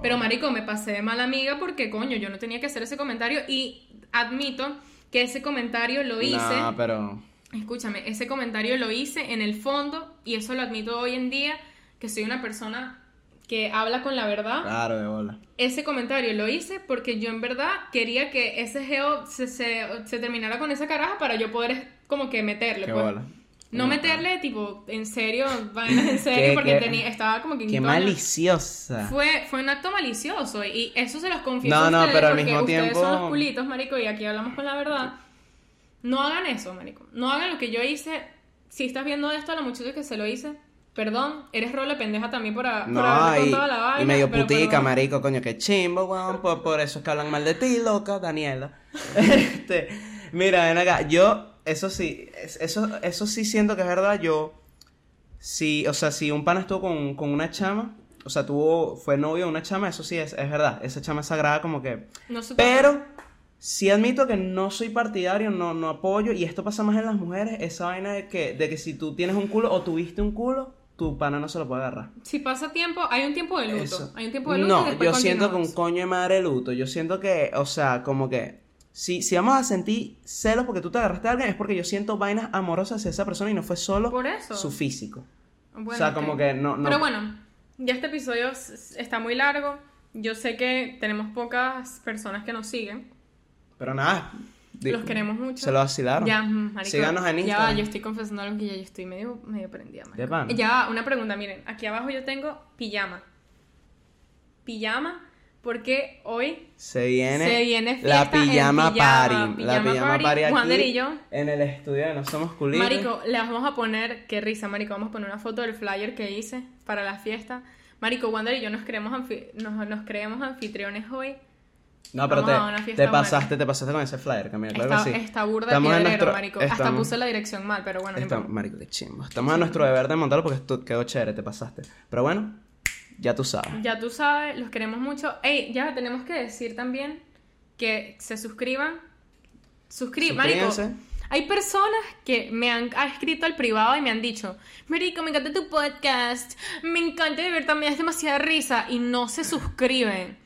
Pero marico, me pasé de mala amiga porque, coño, yo no tenía que hacer ese comentario y admito que ese comentario lo hice... No, pero... Escúchame, ese comentario lo hice en el fondo y eso lo admito hoy en día, que soy una persona que habla con la verdad. Claro, de bola. Ese comentario lo hice porque yo en verdad quería que ese geo se, se, terminara con esa caraja para yo poder como que meterle. Qué pues. bola. No meterle, tipo, en serio, vainas en serio, porque tenía, estaba como que... Qué maliciosa. Fue, fue un acto malicioso y eso se los confieso no, no, pero al mismo ustedes tiempo... son los culitos, marico, y aquí hablamos con la verdad. No hagan eso, marico. No hagan lo que yo hice. Si estás viendo esto a la muchacha que se lo hice, Perdón, eres role pendeja también por, no, haber y, la vaina. Y medio putica, marico, coño, que chimbo, weón. Por, por, eso es que hablan mal de ti, loca, Daniela. este, mira, ven acá, yo, eso sí, eso, eso sí siento que es verdad, yo, sí, o sea, si un pana estuvo con, con una chama, o sea, tuvo, fue novio de una chama, eso sí es, es verdad, esa chama es sagrada como que... No pero sí admito que no soy partidario, no, no apoyo, y esto pasa más en las mujeres, esa vaina de que, de que si tú tienes un culo o tuviste un culo tu pana no se lo puede agarrar. Si pasa tiempo, hay un tiempo de luto. Hay un tiempo de luto. No, yo siento que un coño de madre luto. Yo siento que, o sea, como que. Si, si vamos a sentir celos porque tú te agarraste a alguien, es porque yo siento vainas amorosas hacia esa persona y no fue solo su físico. o sea, como que no, no. Pero bueno, ya este episodio está muy largo. Yo sé que tenemos pocas personas que nos siguen. Pero nada, los queremos mucho. Se lo vacilaron. Ya, marico. Síganos en Instagram. Ya, yo estoy confesando algo que ya yo estoy medio, medio prendida, Ya, una pregunta, miren. Aquí abajo yo tengo pijama. Pijama porque hoy se viene, se viene la pijama, party. la pijama party, aquí y yo. en el estudio de No Somos Culitos. Marico, le vamos a poner, qué risa, Marico, vamos a poner una foto del flyer que hice para la fiesta. Marico, Wander y yo nos creemos, nos, nos creemos anfitriones hoy no, pero te, te pasaste, te pasaste con ese flyer, Camila, claro está, que sí. Está burda Estamos piedrero, nuestro, marico. Hasta puse la dirección mal, pero bueno, Marico, qué chimbo. Estamos a nuestro deber de montarlo porque esto quedó chévere, te pasaste. Pero bueno, ya tú sabes. Ya tú sabes, los queremos mucho. Ey, ya tenemos que decir también que se suscriban. Suscriban, marico. Hay personas que me han escrito al privado y me han dicho, Marico, me encanta tu podcast, me encanta de ver también, es demasiada risa, y no se suscriben.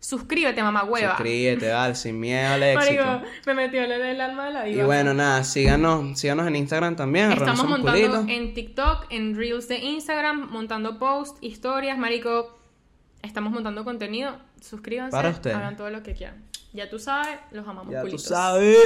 Suscríbete, mamá hueva. Suscríbete, dale, sin miedo al éxito. Marico, me metió el alma de la diva. Y bueno, nada, síganos, síganos en Instagram también. Estamos montando en TikTok, en Reels de Instagram, montando posts, historias, marico. Estamos montando contenido. Suscríbanse. Para. Hagan todo lo que quieran. Ya tú sabes, los amamos Ya tú culitos. sabes.